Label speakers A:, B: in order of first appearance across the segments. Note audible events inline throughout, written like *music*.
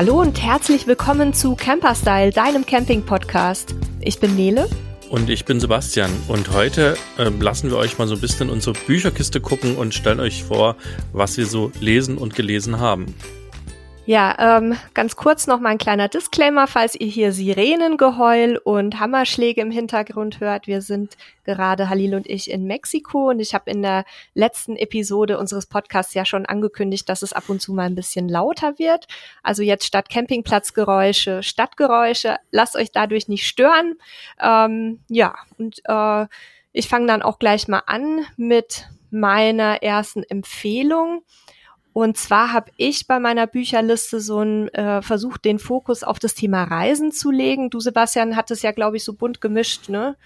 A: Hallo und herzlich willkommen zu Camperstyle, deinem Camping-Podcast. Ich bin Nele.
B: Und ich bin Sebastian. Und heute äh, lassen wir euch mal so ein bisschen unsere Bücherkiste gucken und stellen euch vor, was wir so lesen und gelesen haben.
A: Ja, ähm, ganz kurz noch mal ein kleiner Disclaimer, falls ihr hier Sirenengeheul und Hammerschläge im Hintergrund hört. Wir sind gerade Halil und ich in Mexiko und ich habe in der letzten Episode unseres Podcasts ja schon angekündigt, dass es ab und zu mal ein bisschen lauter wird. Also jetzt statt Campingplatzgeräusche, Stadtgeräusche. Lasst euch dadurch nicht stören. Ähm, ja, und äh, ich fange dann auch gleich mal an mit meiner ersten Empfehlung. Und zwar habe ich bei meiner Bücherliste so ein äh, versucht, den Fokus auf das Thema Reisen zu legen. Du, Sebastian, hattest ja, glaube ich, so bunt gemischt, ne?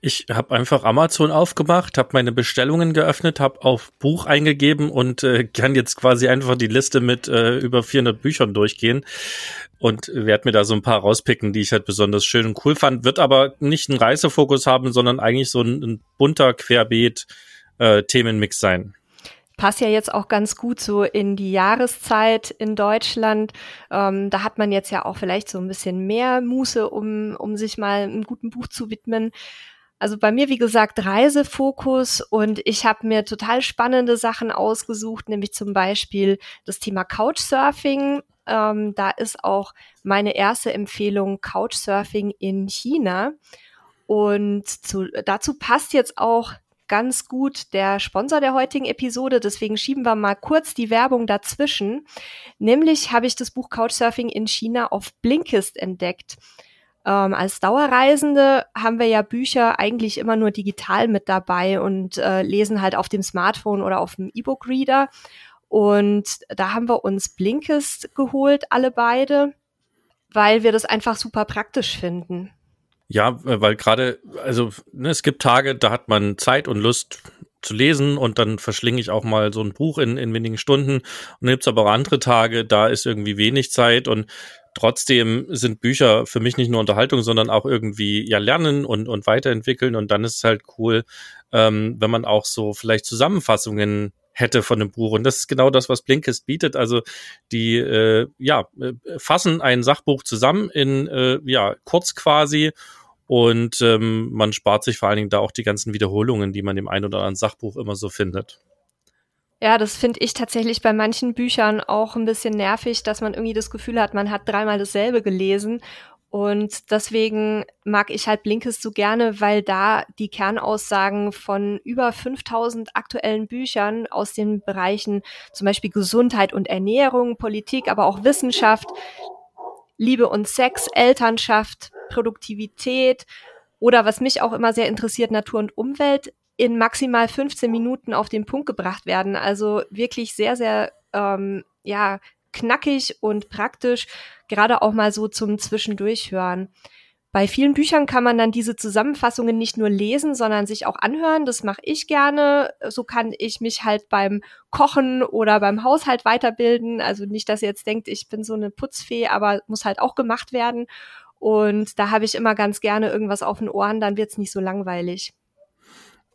B: Ich habe einfach Amazon aufgemacht, habe meine Bestellungen geöffnet, habe auf Buch eingegeben und äh, kann jetzt quasi einfach die Liste mit äh, über 400 Büchern durchgehen und werde mir da so ein paar rauspicken, die ich halt besonders schön und cool fand. Wird aber nicht einen Reisefokus haben, sondern eigentlich so ein, ein bunter Querbeet äh, Themenmix sein
A: passt ja jetzt auch ganz gut so in die Jahreszeit in Deutschland. Ähm, da hat man jetzt ja auch vielleicht so ein bisschen mehr Muße, um, um sich mal einem guten Buch zu widmen. Also bei mir, wie gesagt, Reisefokus und ich habe mir total spannende Sachen ausgesucht, nämlich zum Beispiel das Thema Couchsurfing. Ähm, da ist auch meine erste Empfehlung Couchsurfing in China. Und zu, dazu passt jetzt auch ganz gut der Sponsor der heutigen Episode. Deswegen schieben wir mal kurz die Werbung dazwischen. Nämlich habe ich das Buch Couchsurfing in China auf Blinkist entdeckt. Ähm, als Dauerreisende haben wir ja Bücher eigentlich immer nur digital mit dabei und äh, lesen halt auf dem Smartphone oder auf dem E-Book-Reader. Und da haben wir uns Blinkist geholt, alle beide, weil wir das einfach super praktisch finden.
B: Ja, äh, weil gerade, also ne, es gibt Tage, da hat man Zeit und Lust zu lesen und dann verschlinge ich auch mal so ein Buch in, in wenigen Stunden. Und dann gibt's aber auch andere Tage, da ist irgendwie wenig Zeit und trotzdem sind Bücher für mich nicht nur Unterhaltung, sondern auch irgendwie ja lernen und, und weiterentwickeln. Und dann ist es halt cool, ähm, wenn man auch so vielleicht Zusammenfassungen hätte von dem Buch. Und das ist genau das, was Blinkist bietet. Also die äh, ja äh, fassen ein Sachbuch zusammen in äh, ja kurz quasi und ähm, man spart sich vor allen Dingen da auch die ganzen Wiederholungen, die man im ein oder anderen Sachbuch immer so findet.
A: Ja, das finde ich tatsächlich bei manchen Büchern auch ein bisschen nervig, dass man irgendwie das Gefühl hat, man hat dreimal dasselbe gelesen. Und deswegen mag ich halt Blinkes so gerne, weil da die Kernaussagen von über 5000 aktuellen Büchern aus den Bereichen zum Beispiel Gesundheit und Ernährung, Politik, aber auch Wissenschaft, Liebe und Sex, Elternschaft, Produktivität oder was mich auch immer sehr interessiert, Natur und Umwelt in maximal 15 Minuten auf den Punkt gebracht werden. Also wirklich sehr, sehr ähm, ja, knackig und praktisch, gerade auch mal so zum Zwischendurchhören. Bei vielen Büchern kann man dann diese Zusammenfassungen nicht nur lesen, sondern sich auch anhören. Das mache ich gerne. So kann ich mich halt beim Kochen oder beim Haushalt weiterbilden. Also nicht, dass ihr jetzt denkt, ich bin so eine Putzfee, aber muss halt auch gemacht werden. Und da habe ich immer ganz gerne irgendwas auf den Ohren, dann wird's nicht so langweilig.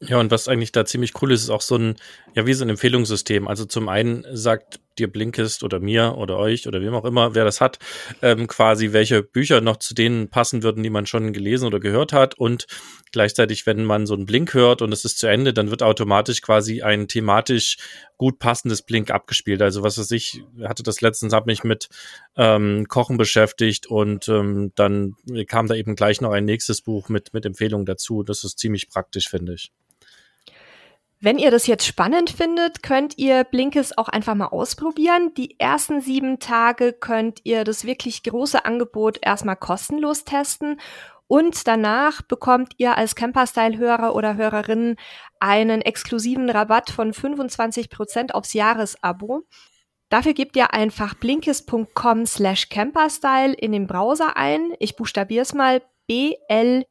B: Ja, und was eigentlich da ziemlich cool ist, ist auch so ein, ja, wie so ein Empfehlungssystem. Also zum einen sagt dir Blinkist oder mir oder euch oder wem auch immer, wer das hat, ähm, quasi welche Bücher noch zu denen passen würden, die man schon gelesen oder gehört hat. Und gleichzeitig, wenn man so einen Blink hört und es ist zu Ende, dann wird automatisch quasi ein thematisch gut passendes Blink abgespielt. Also was weiß ich, hatte das letztens, habe mich mit ähm, Kochen beschäftigt und ähm, dann kam da eben gleich noch ein nächstes Buch mit, mit Empfehlungen dazu. Das ist ziemlich praktisch, finde ich.
A: Wenn ihr das jetzt spannend findet, könnt ihr Blinkes auch einfach mal ausprobieren. Die ersten sieben Tage könnt ihr das wirklich große Angebot erstmal kostenlos testen. Und danach bekommt ihr als Camperstyle-Hörer oder Hörerinnen einen exklusiven Rabatt von 25 Prozent aufs Jahresabo. Dafür gebt ihr einfach blinkist.com slash camperstyle in den Browser ein. Ich buchstabiere es mal B-L-I-N-K-I-S-T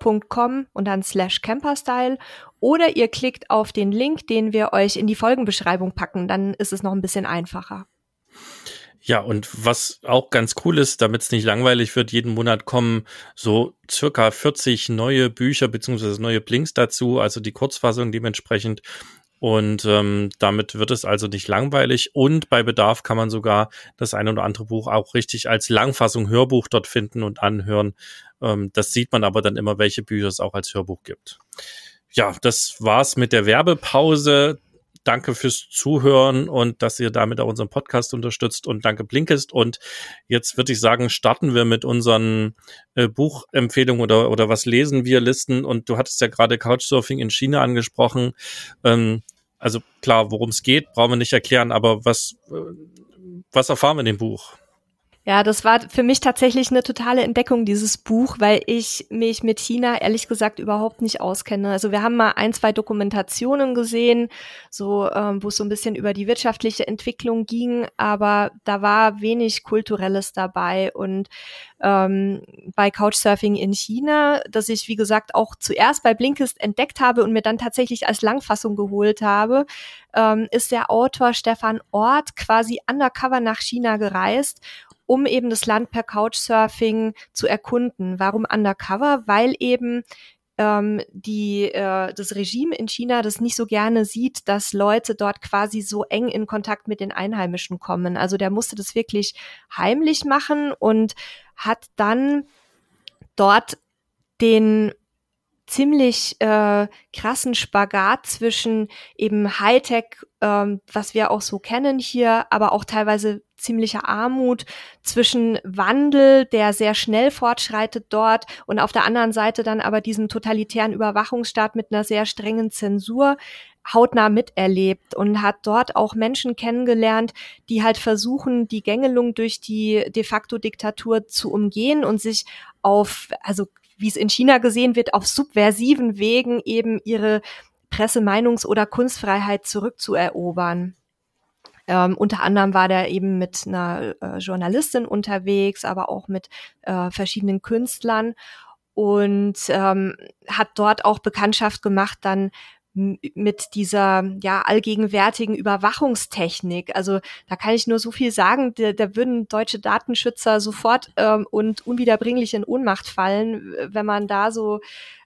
A: camperstyle.com und dann slash camperstyle oder ihr klickt auf den Link, den wir euch in die Folgenbeschreibung packen, dann ist es noch ein bisschen einfacher.
B: Ja, und was auch ganz cool ist, damit es nicht langweilig wird, jeden Monat kommen so circa 40 neue Bücher beziehungsweise neue Blinks dazu, also die Kurzfassung dementsprechend. Und ähm, damit wird es also nicht langweilig. Und bei Bedarf kann man sogar das eine oder andere Buch auch richtig als Langfassung Hörbuch dort finden und anhören. Ähm, das sieht man aber dann immer, welche Bücher es auch als Hörbuch gibt. Ja, das war's mit der Werbepause. Danke fürs Zuhören und dass ihr damit auch unseren Podcast unterstützt und danke Blinkist. Und jetzt würde ich sagen, starten wir mit unseren äh, Buchempfehlungen oder, oder was lesen wir Listen. Und du hattest ja gerade Couchsurfing in China angesprochen. Ähm, also klar, worum es geht, brauchen wir nicht erklären, aber was, äh, was erfahren wir in dem Buch?
A: Ja, das war für mich tatsächlich eine totale Entdeckung, dieses Buch, weil ich mich mit China ehrlich gesagt überhaupt nicht auskenne. Also wir haben mal ein, zwei Dokumentationen gesehen, so ähm, wo es so ein bisschen über die wirtschaftliche Entwicklung ging, aber da war wenig Kulturelles dabei. Und ähm, bei Couchsurfing in China, das ich, wie gesagt, auch zuerst bei Blinkist entdeckt habe und mir dann tatsächlich als Langfassung geholt habe, ähm, ist der Autor Stefan Ort quasi undercover nach China gereist um eben das Land per Couchsurfing zu erkunden. Warum undercover? Weil eben ähm, die, äh, das Regime in China das nicht so gerne sieht, dass Leute dort quasi so eng in Kontakt mit den Einheimischen kommen. Also der musste das wirklich heimlich machen und hat dann dort den ziemlich äh, krassen Spagat zwischen eben Hightech, ähm, was wir auch so kennen hier, aber auch teilweise ziemlicher Armut, zwischen Wandel, der sehr schnell fortschreitet dort und auf der anderen Seite dann aber diesem totalitären Überwachungsstaat mit einer sehr strengen Zensur hautnah miterlebt und hat dort auch Menschen kennengelernt, die halt versuchen, die Gängelung durch die de facto Diktatur zu umgehen und sich auf, also wie es in China gesehen wird, auf subversiven Wegen eben ihre Presse-, Meinungs- oder Kunstfreiheit zurückzuerobern. Ähm, unter anderem war der eben mit einer äh, Journalistin unterwegs, aber auch mit äh, verschiedenen Künstlern und ähm, hat dort auch Bekanntschaft gemacht dann mit dieser ja allgegenwärtigen Überwachungstechnik. Also da kann ich nur so viel sagen, da, da würden deutsche Datenschützer sofort ähm, und unwiederbringlich in Ohnmacht fallen, wenn man da so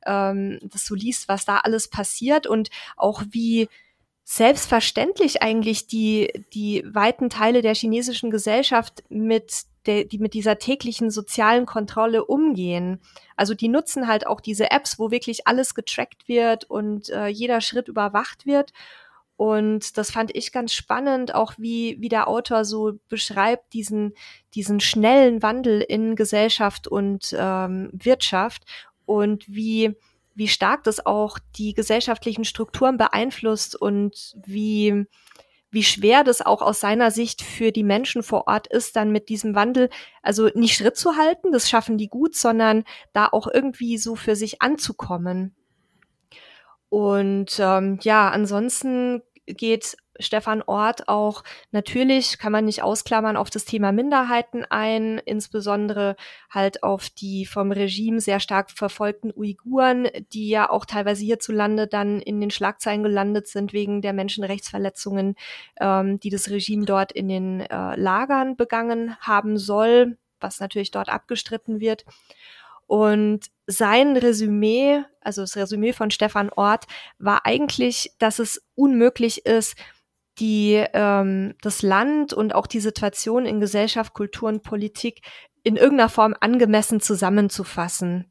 A: ähm, das so liest, was da alles passiert und auch wie selbstverständlich eigentlich die, die weiten Teile der chinesischen Gesellschaft mit der, die mit dieser täglichen sozialen Kontrolle umgehen. Also die nutzen halt auch diese Apps, wo wirklich alles getrackt wird und äh, jeder Schritt überwacht wird. Und das fand ich ganz spannend, auch wie, wie der Autor so beschreibt, diesen, diesen schnellen Wandel in Gesellschaft und ähm, Wirtschaft und wie, wie stark das auch die gesellschaftlichen Strukturen beeinflusst und wie, wie schwer das auch aus seiner Sicht für die Menschen vor Ort ist, dann mit diesem Wandel, also nicht Schritt zu halten, das schaffen die gut, sondern da auch irgendwie so für sich anzukommen. Und ähm, ja, ansonsten geht Stefan Ort auch natürlich, kann man nicht ausklammern, auf das Thema Minderheiten ein, insbesondere halt auf die vom Regime sehr stark verfolgten Uiguren, die ja auch teilweise hierzulande dann in den Schlagzeilen gelandet sind wegen der Menschenrechtsverletzungen, ähm, die das Regime dort in den äh, Lagern begangen haben soll, was natürlich dort abgestritten wird. Und sein Resümee, also das Resümee von Stefan Ort, war eigentlich, dass es unmöglich ist, die ähm, das Land und auch die Situation in Gesellschaft, Kultur und Politik in irgendeiner Form angemessen zusammenzufassen.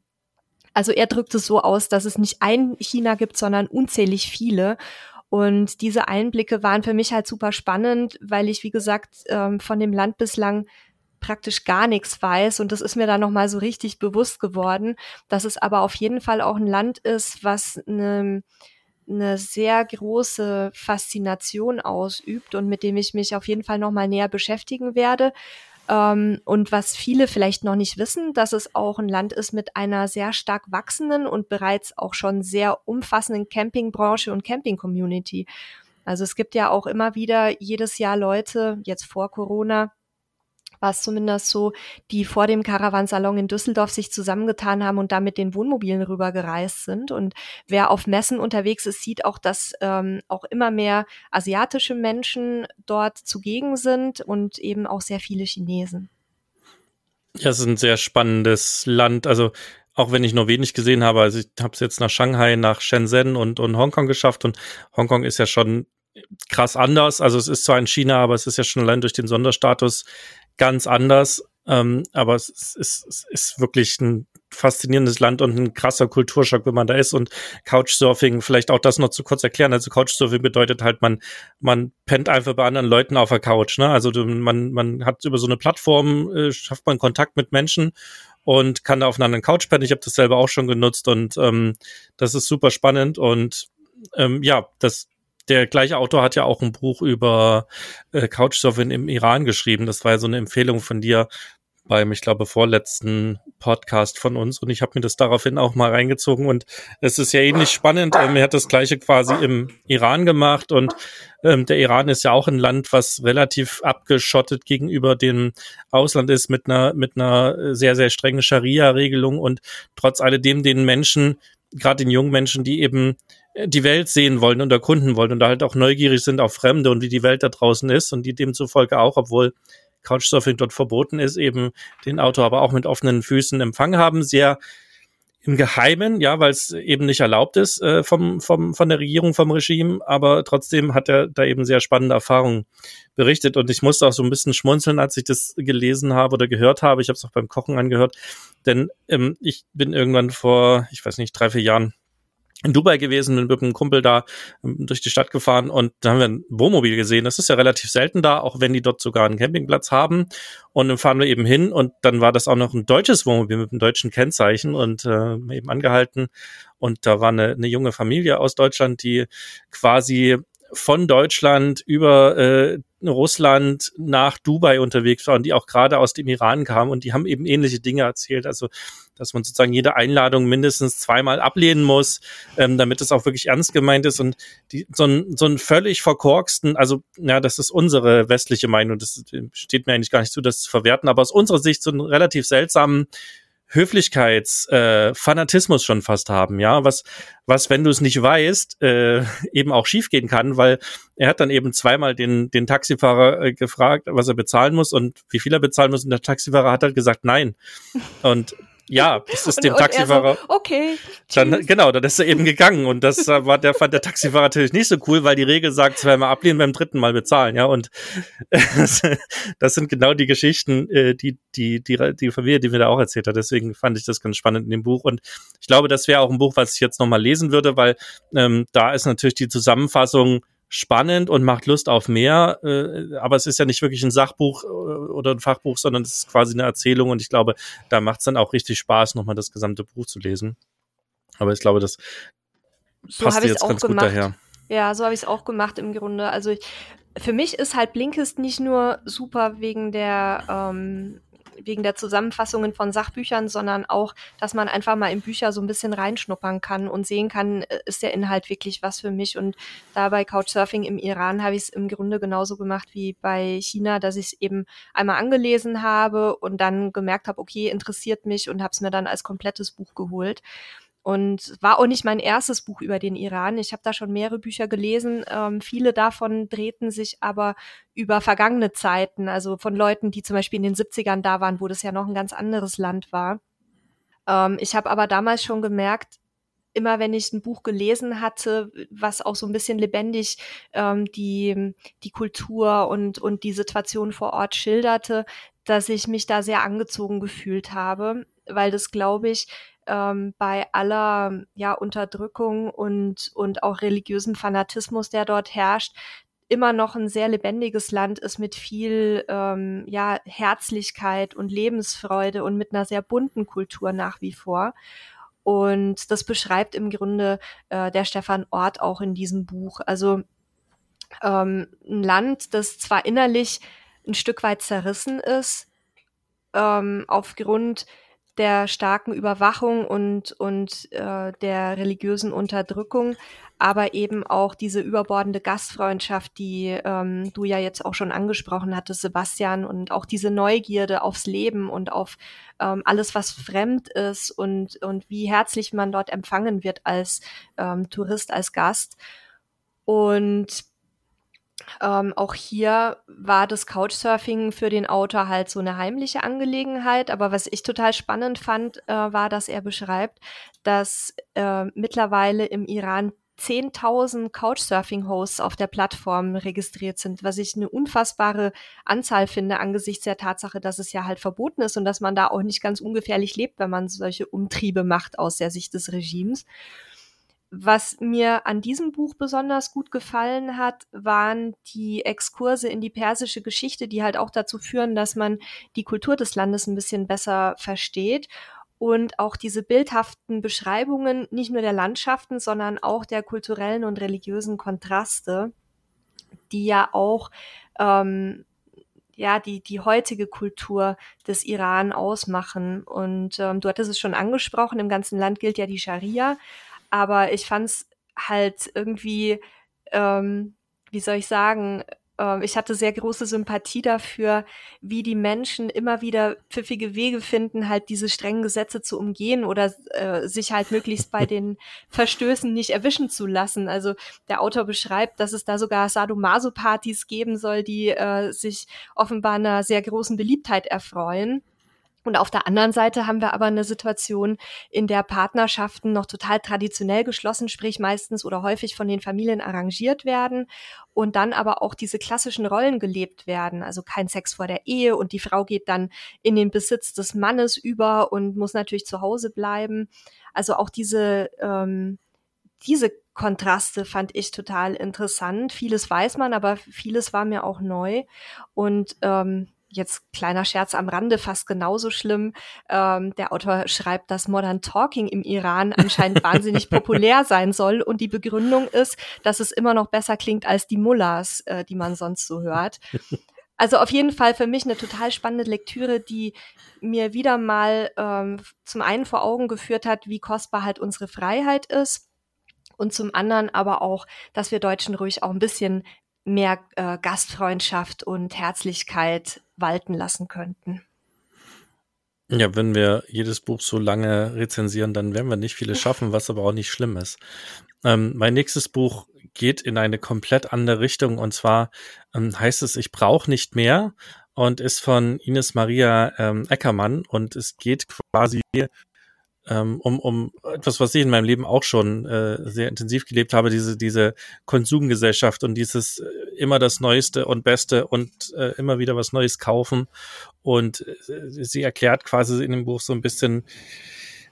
A: Also er drückt es so aus, dass es nicht ein China gibt, sondern unzählig viele. Und diese Einblicke waren für mich halt super spannend, weil ich, wie gesagt, ähm, von dem Land bislang praktisch gar nichts weiß. Und das ist mir dann nochmal so richtig bewusst geworden, dass es aber auf jeden Fall auch ein Land ist, was eine eine sehr große Faszination ausübt und mit dem ich mich auf jeden Fall noch mal näher beschäftigen werde. Ähm, und was viele vielleicht noch nicht wissen, dass es auch ein Land ist mit einer sehr stark wachsenden und bereits auch schon sehr umfassenden Campingbranche und Camping-Community. Also es gibt ja auch immer wieder jedes Jahr Leute, jetzt vor Corona, war es zumindest so, die vor dem Caravansalon in Düsseldorf sich zusammengetan haben und da mit den Wohnmobilen rübergereist sind. Und wer auf Messen unterwegs ist, sieht auch, dass ähm, auch immer mehr asiatische Menschen dort zugegen sind und eben auch sehr viele Chinesen.
B: Ja, es ist ein sehr spannendes Land. Also auch wenn ich nur wenig gesehen habe. Also ich habe es jetzt nach Shanghai, nach Shenzhen und, und Hongkong geschafft und Hongkong ist ja schon krass anders. Also es ist zwar in China, aber es ist ja schon allein durch den Sonderstatus ganz anders. Ähm, aber es ist, es ist wirklich ein faszinierendes Land und ein krasser Kulturschock, wenn man da ist. Und Couchsurfing, vielleicht auch das noch zu kurz erklären. Also Couchsurfing bedeutet halt, man, man pennt einfach bei anderen Leuten auf der Couch. Ne? Also man, man hat über so eine Plattform, äh, schafft man Kontakt mit Menschen und kann da auf einer anderen Couch pennen. Ich habe das selber auch schon genutzt und ähm, das ist super spannend. Und ähm, ja, das der gleiche Autor hat ja auch ein Buch über äh, Couchsurfing im Iran geschrieben. Das war ja so eine Empfehlung von dir beim, ich glaube, vorletzten Podcast von uns und ich habe mir das daraufhin auch mal reingezogen und es ist ja ähnlich spannend. Ähm, er hat das gleiche quasi im Iran gemacht und ähm, der Iran ist ja auch ein Land, was relativ abgeschottet gegenüber dem Ausland ist mit einer mit einer sehr sehr strengen Scharia-Regelung und trotz alledem den Menschen, gerade den jungen Menschen, die eben die Welt sehen wollen und erkunden wollen und da halt auch neugierig sind auf Fremde und wie die Welt da draußen ist und die demzufolge auch, obwohl Couchsurfing dort verboten ist, eben den Autor aber auch mit offenen Füßen empfangen haben, sehr im Geheimen, ja, weil es eben nicht erlaubt ist äh, vom, vom, von der Regierung, vom Regime, aber trotzdem hat er da eben sehr spannende Erfahrungen berichtet. Und ich musste auch so ein bisschen schmunzeln, als ich das gelesen habe oder gehört habe. Ich habe es auch beim Kochen angehört, denn ähm, ich bin irgendwann vor, ich weiß nicht, drei, vier Jahren in Dubai gewesen, bin mit einem Kumpel da ähm, durch die Stadt gefahren und da haben wir ein Wohnmobil gesehen. Das ist ja relativ selten da, auch wenn die dort sogar einen Campingplatz haben. Und dann fahren wir eben hin und dann war das auch noch ein deutsches Wohnmobil mit einem deutschen Kennzeichen und äh, eben angehalten. Und da war eine, eine junge Familie aus Deutschland, die quasi von Deutschland über äh, Russland nach Dubai unterwegs war und die auch gerade aus dem Iran kamen und die haben eben ähnliche Dinge erzählt. Also dass man sozusagen jede Einladung mindestens zweimal ablehnen muss, ähm, damit es auch wirklich ernst gemeint ist. Und die, so, ein, so ein völlig verkorksten, also ja, das ist unsere westliche Meinung, das steht mir eigentlich gar nicht zu, das zu verwerten, aber aus unserer Sicht so einen relativ seltsamen Höflichkeits, äh, schon fast haben, ja, was, was, wenn du es nicht weißt, äh, eben auch schiefgehen kann, weil er hat dann eben zweimal den, den Taxifahrer äh, gefragt, was er bezahlen muss und wie viel er bezahlen muss. Und der Taxifahrer hat halt gesagt, nein. Und ja, das ist und, dem Taxifahrer.
A: So, okay.
B: Dann, genau, dann ist er eben gegangen und das war der fand der Taxifahrer natürlich nicht so cool, weil die Regel sagt zweimal ablehnen, beim dritten Mal bezahlen, ja und *laughs* das sind genau die Geschichten, äh, die die die die Familie, die mir da auch erzählt hat. Deswegen fand ich das ganz spannend in dem Buch und ich glaube, das wäre auch ein Buch, was ich jetzt nochmal lesen würde, weil ähm, da ist natürlich die Zusammenfassung spannend und macht Lust auf mehr. Äh, aber es ist ja nicht wirklich ein Sachbuch äh, oder ein Fachbuch, sondern es ist quasi eine Erzählung und ich glaube, da macht es dann auch richtig Spaß, nochmal das gesamte Buch zu lesen. Aber ich glaube, das so passt jetzt ganz gemacht. gut daher.
A: Ja, so habe ich es auch gemacht im Grunde. Also ich, für mich ist halt Blinkist nicht nur super wegen der ähm, wegen der Zusammenfassungen von Sachbüchern, sondern auch, dass man einfach mal in Bücher so ein bisschen reinschnuppern kann und sehen kann, äh, ist der Inhalt wirklich was für mich. Und da bei Couchsurfing im Iran habe ich es im Grunde genauso gemacht wie bei China, dass ich es eben einmal angelesen habe und dann gemerkt habe, okay, interessiert mich und habe es mir dann als komplettes Buch geholt. Und war auch nicht mein erstes Buch über den Iran. Ich habe da schon mehrere Bücher gelesen. Ähm, viele davon drehten sich aber über vergangene Zeiten, also von Leuten, die zum Beispiel in den 70ern da waren, wo das ja noch ein ganz anderes Land war. Ähm, ich habe aber damals schon gemerkt, immer wenn ich ein Buch gelesen hatte, was auch so ein bisschen lebendig ähm, die, die Kultur und, und die Situation vor Ort schilderte, dass ich mich da sehr angezogen gefühlt habe, weil das, glaube ich, ähm, bei aller ja, Unterdrückung und, und auch religiösen Fanatismus, der dort herrscht, immer noch ein sehr lebendiges Land ist mit viel ähm, ja, Herzlichkeit und Lebensfreude und mit einer sehr bunten Kultur nach wie vor. Und das beschreibt im Grunde äh, der Stefan Ort auch in diesem Buch. Also ähm, ein Land, das zwar innerlich ein Stück weit zerrissen ist, ähm, aufgrund der starken Überwachung und, und äh, der religiösen Unterdrückung, aber eben auch diese überbordende Gastfreundschaft, die ähm, du ja jetzt auch schon angesprochen hattest, Sebastian, und auch diese Neugierde aufs Leben und auf ähm, alles, was fremd ist und, und wie herzlich man dort empfangen wird als ähm, Tourist, als Gast. Und Ähm, auch hier war das Couchsurfing für den Autor halt so eine heimliche Angelegenheit. Aber was ich total spannend fand, äh, war, dass er beschreibt, dass äh, mittlerweile im Iran 10.000 Couchsurfing-Hosts auf der Plattform registriert sind, was ich eine unfassbare Anzahl finde angesichts der Tatsache, dass es ja halt verboten ist und dass man da auch nicht ganz ungefährlich lebt, wenn man solche Umtriebe macht aus der Sicht des Regimes. Was mir an diesem Buch besonders gut gefallen hat, waren die Exkurse in die persische Geschichte, die halt auch dazu führen, dass man die Kultur des Landes ein bisschen besser versteht und auch diese bildhaften Beschreibungen nicht nur der Landschaften, sondern auch der kulturellen und religiösen Kontraste, die ja auch ähm, ja die die heutige Kultur des Iran ausmachen. Und ähm, du hattest es schon angesprochen, im ganzen Land gilt ja die Scharia, aber ich fand es halt irgendwie, ähm, wie soll ich sagen, äh, ich hatte sehr große Sympathie dafür, wie die Menschen immer wieder pfiffige Wege finden, halt diese strengen Gesetze zu umgehen oder äh, sich halt möglichst bei den *laughs* Verstößen nicht erwischen zu lassen. Also der Autor beschreibt, dass es da sogar Sadomaso-Partys geben soll, die äh, sich offenbar einer sehr großen Beliebtheit erfreuen. Und auf der anderen Seite haben wir aber eine Situation, in der Partnerschaften noch total traditionell geschlossen, sprich meistens oder häufig von den Familien arrangiert werden und dann aber auch diese klassischen Rollen gelebt werden. Also kein Sex vor der Ehe und die Frau geht dann in den Besitz des Mannes über und muss natürlich zu Hause bleiben. Also auch diese, ähm, diese Kontraste fand ich total interessant. Vieles weiß man, aber vieles war mir auch neu. Und ähm, jetzt kleiner Scherz am Rande, fast genauso schlimm. Ähm, der Autor schreibt, dass Modern Talking im Iran anscheinend *laughs* wahnsinnig populär sein soll und die Begründung ist, dass es immer noch besser klingt als die Mullahs, äh, die man sonst so hört. *laughs* Also auf jeden Fall für mich eine total spannende Lektüre, die mir wieder mal ähm, zum einen vor Augen geführt hat, wie kostbar halt unsere Freiheit ist und zum anderen aber auch, dass wir Deutschen ruhig auch ein bisschen mehr äh, Gastfreundschaft und Herzlichkeit walten lassen könnten.
B: Ja, wenn wir jedes Buch so lange rezensieren, dann werden wir nicht viele schaffen, was aber auch nicht schlimm ist. Ähm, mein nächstes Buch geht in eine komplett andere Richtung und zwar ähm, heißt es Ich brauche nicht mehr und ist von Ines Maria ähm, Eckermann und es geht quasi um, um etwas, was ich in meinem Leben auch schon äh, sehr intensiv gelebt habe, diese, diese Konsumgesellschaft und dieses äh, immer das Neueste und Beste und äh, immer wieder was Neues kaufen. Und äh, sie erklärt quasi in dem Buch so ein bisschen,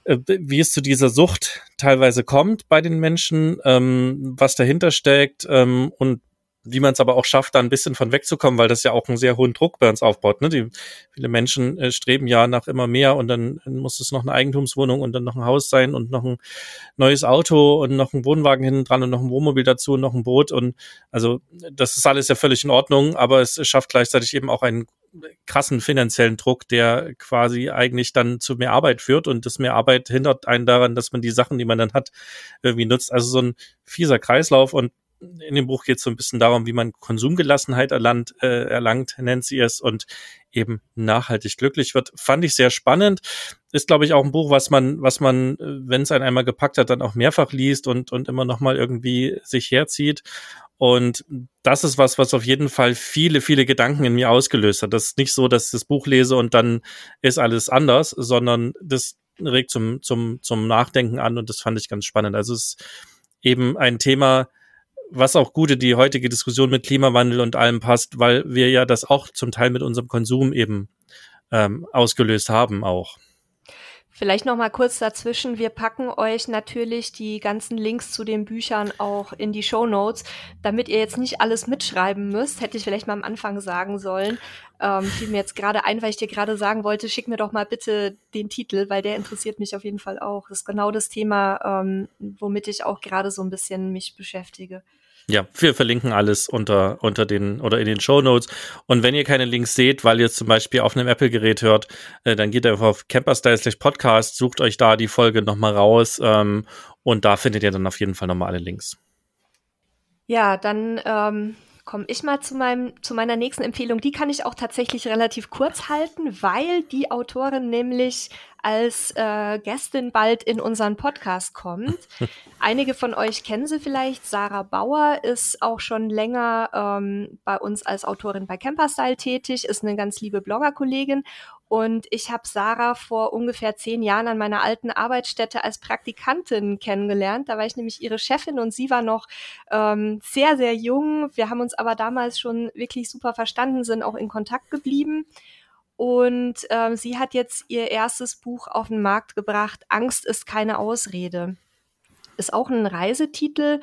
B: äh, wie es zu dieser Sucht teilweise kommt bei den Menschen, ähm, was dahinter steckt ähm, und wie man es aber auch schafft, da ein bisschen von wegzukommen, weil das ja auch einen sehr hohen Druck bei uns aufbaut. Ne? Die, viele Menschen äh, streben ja nach immer mehr und dann muss es noch eine Eigentumswohnung und dann noch ein Haus sein und noch ein neues Auto und noch ein Wohnwagen hinten dran und noch ein Wohnmobil dazu und noch ein Boot und also das ist alles ja völlig in Ordnung, aber es schafft gleichzeitig eben auch einen krassen finanziellen Druck, der quasi eigentlich dann zu mehr Arbeit führt und das mehr Arbeit hindert einen daran, dass man die Sachen, die man dann hat, irgendwie nutzt. Also so ein fieser Kreislauf und in dem Buch geht es so ein bisschen darum, wie man Konsumgelassenheit erlangt, äh, erlangt, nennt sie es, und eben nachhaltig glücklich wird. Fand ich sehr spannend. Ist, glaube ich, auch ein Buch, was man, was man, äh, wenn es einen einmal gepackt hat, dann auch mehrfach liest und, und immer noch mal irgendwie sich herzieht. Und das ist was, was auf jeden Fall viele, viele Gedanken in mir ausgelöst hat. Das ist nicht so, dass ich das Buch lese und dann ist alles anders, sondern das regt zum, zum, zum Nachdenken an und das fand ich ganz spannend. Also es ist eben ein Thema, was auch gute die heutige Diskussion mit Klimawandel und allem passt, weil wir ja das auch zum Teil mit unserem Konsum eben ähm, ausgelöst haben auch.
A: Vielleicht noch mal kurz dazwischen. Wir packen euch natürlich die ganzen Links zu den Büchern auch in die Show Notes, damit ihr jetzt nicht alles mitschreiben müsst. Hätte ich vielleicht mal am Anfang sagen sollen. Ähm, fiel mir jetzt gerade ein, weil ich dir gerade sagen wollte, schick mir doch mal bitte den Titel, weil der interessiert mich auf jeden Fall auch. Das ist genau das Thema, ähm, womit ich auch gerade so ein bisschen mich beschäftige.
B: Ja, wir verlinken alles unter, unter den oder in den Show Notes. Und wenn ihr keine Links seht, weil ihr zum Beispiel auf einem Apple-Gerät hört, äh, dann geht einfach auf Camperstyle Podcast, sucht euch da die Folge nochmal raus ähm, und da findet ihr dann auf jeden Fall nochmal alle Links.
A: Ja, dann ähm, komme ich mal zu meinem zu meiner nächsten Empfehlung. Die kann ich auch tatsächlich relativ kurz halten, weil die Autorin nämlich als äh, Gästin bald in unseren Podcast kommt. *laughs* Einige von euch kennen sie vielleicht. Sarah Bauer ist auch schon länger ähm, bei uns als Autorin bei Camperstyle tätig, ist eine ganz liebe Bloggerkollegin und ich habe Sarah vor ungefähr zehn Jahren an meiner alten Arbeitsstätte als Praktikantin kennengelernt. Da war ich nämlich ihre Chefin und sie war noch ähm, sehr, sehr jung. Wir haben uns aber damals schon wirklich super verstanden, sind auch in Kontakt geblieben. Und ähm, sie hat jetzt ihr erstes Buch auf den Markt gebracht. Angst ist keine Ausrede. Ist auch ein Reisetitel.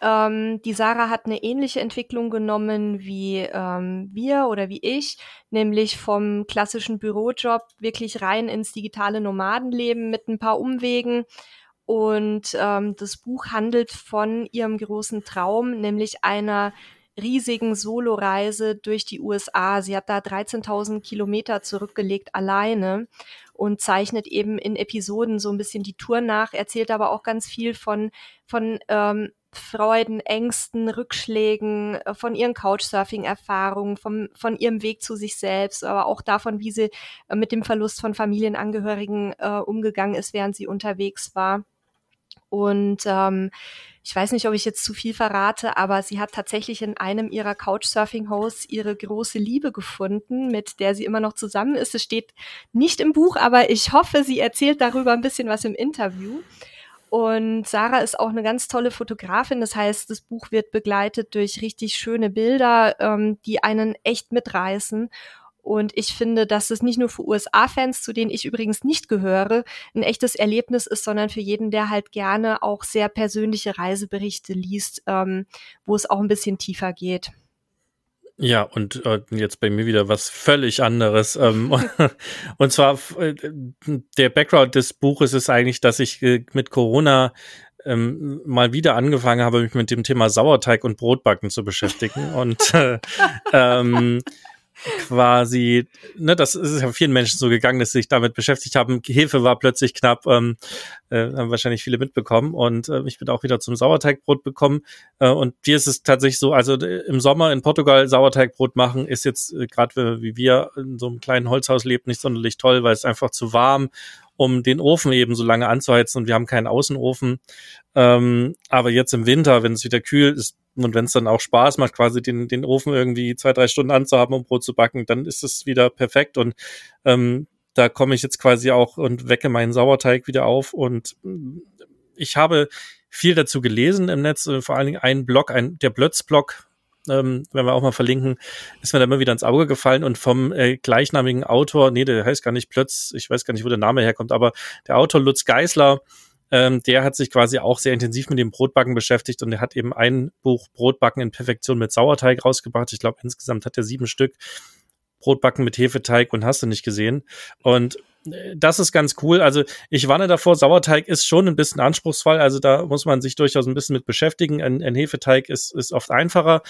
A: Ähm, die Sarah hat eine ähnliche Entwicklung genommen wie ähm, wir oder wie ich, nämlich vom klassischen Bürojob wirklich rein ins digitale Nomadenleben mit ein paar Umwegen. Und ähm, das Buch handelt von ihrem großen Traum, nämlich einer riesigen Soloreise durch die USA. Sie hat da 13.000 Kilometer zurückgelegt alleine und zeichnet eben in Episoden so ein bisschen die Tour nach, erzählt aber auch ganz viel von, von ähm, Freuden, Ängsten, Rückschlägen, äh, von ihren Couchsurfing-Erfahrungen, vom, von ihrem Weg zu sich selbst, aber auch davon, wie sie äh, mit dem Verlust von Familienangehörigen äh, umgegangen ist, während sie unterwegs war. Und ähm, ich weiß nicht, ob ich jetzt zu viel verrate, aber sie hat tatsächlich in einem ihrer Couchsurfing-Hosts ihre große Liebe gefunden, mit der sie immer noch zusammen ist. Es steht nicht im Buch, aber ich hoffe, sie erzählt darüber ein bisschen was im Interview. Und Sarah ist auch eine ganz tolle Fotografin. Das heißt, das Buch wird begleitet durch richtig schöne Bilder, ähm, die einen echt mitreißen. Und ich finde, dass es nicht nur für USA-Fans, zu denen ich übrigens nicht gehöre, ein echtes Erlebnis ist, sondern für jeden, der halt gerne auch sehr persönliche Reiseberichte liest, ähm, wo es auch ein bisschen tiefer geht.
B: Ja, und äh, jetzt bei mir wieder was völlig anderes. Ähm, *laughs* und zwar äh, der Background des Buches ist eigentlich, dass ich äh, mit Corona ähm, mal wieder angefangen habe, mich mit dem Thema Sauerteig und Brotbacken zu beschäftigen. und äh, *laughs* ähm, quasi, ne, das ist ja vielen Menschen so gegangen, dass sie sich damit beschäftigt haben. Hefe war plötzlich knapp, ähm, äh, haben wahrscheinlich viele mitbekommen und äh, ich bin auch wieder zum Sauerteigbrot bekommen. Äh, und hier ist es tatsächlich so, also im Sommer in Portugal Sauerteigbrot machen ist jetzt äh, gerade wie wir in so einem kleinen Holzhaus lebt nicht sonderlich toll, weil es einfach zu warm um den Ofen eben so lange anzuheizen und wir haben keinen Außenofen. Ähm, aber jetzt im Winter, wenn es wieder kühl ist und wenn es dann auch Spaß macht, quasi den, den Ofen irgendwie zwei, drei Stunden anzuhaben, um Brot zu backen, dann ist es wieder perfekt und ähm, da komme ich jetzt quasi auch und wecke meinen Sauerteig wieder auf und ich habe viel dazu gelesen im Netz, äh, vor allen Dingen ein Blog, ein, der Blötz-Blog ähm, wenn wir auch mal verlinken, ist mir da immer wieder ins Auge gefallen und vom äh, gleichnamigen Autor, nee, der heißt gar nicht Plötz, ich weiß gar nicht, wo der Name herkommt, aber der Autor Lutz Geisler, ähm, der hat sich quasi auch sehr intensiv mit dem Brotbacken beschäftigt und er hat eben ein Buch Brotbacken in Perfektion mit Sauerteig rausgebracht. Ich glaube, insgesamt hat er sieben Stück. Brotbacken mit Hefeteig und hast du nicht gesehen. Und äh, das ist ganz cool. Also ich warne davor, Sauerteig ist schon ein bisschen anspruchsvoll. Also da muss man sich durchaus ein bisschen mit beschäftigen. Ein, ein Hefeteig ist, ist oft einfacher.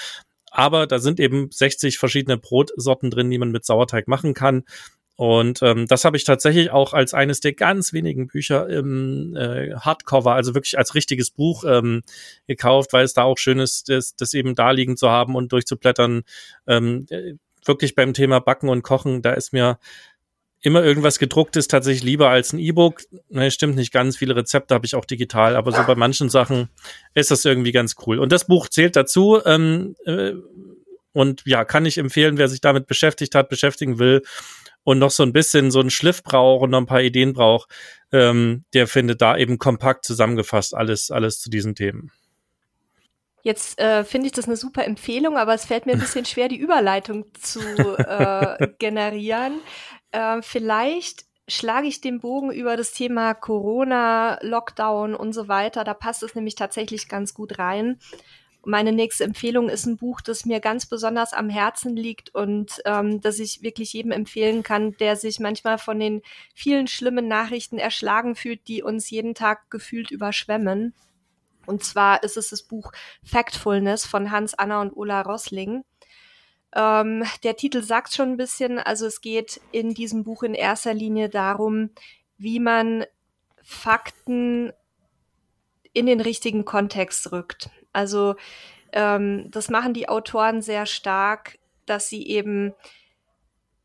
B: Aber da sind eben 60 verschiedene Brotsorten drin, die man mit Sauerteig machen kann. Und ähm, das habe ich tatsächlich auch als eines der ganz wenigen Bücher im äh, Hardcover, also wirklich als richtiges Buch ähm, gekauft, weil es da auch schön ist, das, das eben da liegen zu haben und durchzublättern. Ähm, äh, wirklich beim Thema Backen und Kochen, da ist mir immer irgendwas gedrucktes tatsächlich lieber als ein E-Book. Ne, stimmt nicht ganz, viele Rezepte habe ich auch digital, aber so bei manchen Sachen ist das irgendwie ganz cool. Und das Buch zählt dazu. Ähm, äh, und ja, kann ich empfehlen, wer sich damit beschäftigt hat, beschäftigen will und noch so ein bisschen so einen Schliff braucht und noch ein paar Ideen braucht, ähm, der findet da eben kompakt zusammengefasst alles, alles zu diesen Themen.
A: Jetzt äh, finde ich das eine super Empfehlung, aber es fällt mir ein *laughs* bisschen schwer, die Überleitung zu äh, *laughs* generieren. Äh, vielleicht schlage ich den Bogen über das Thema Corona, Lockdown und so weiter. Da passt es nämlich tatsächlich ganz gut rein. Meine nächste Empfehlung ist ein Buch, das mir ganz besonders am Herzen liegt und ähm, das ich wirklich jedem empfehlen kann, der sich manchmal von den vielen schlimmen Nachrichten erschlagen fühlt, die uns jeden Tag gefühlt überschwemmen. Und zwar ist es das Buch Factfulness von Hans Anna und Ola Rossling. Ähm, der Titel sagt schon ein bisschen, also es geht in diesem Buch in erster Linie darum, wie man Fakten in den richtigen Kontext rückt. Also ähm, das machen die Autoren sehr stark, dass sie eben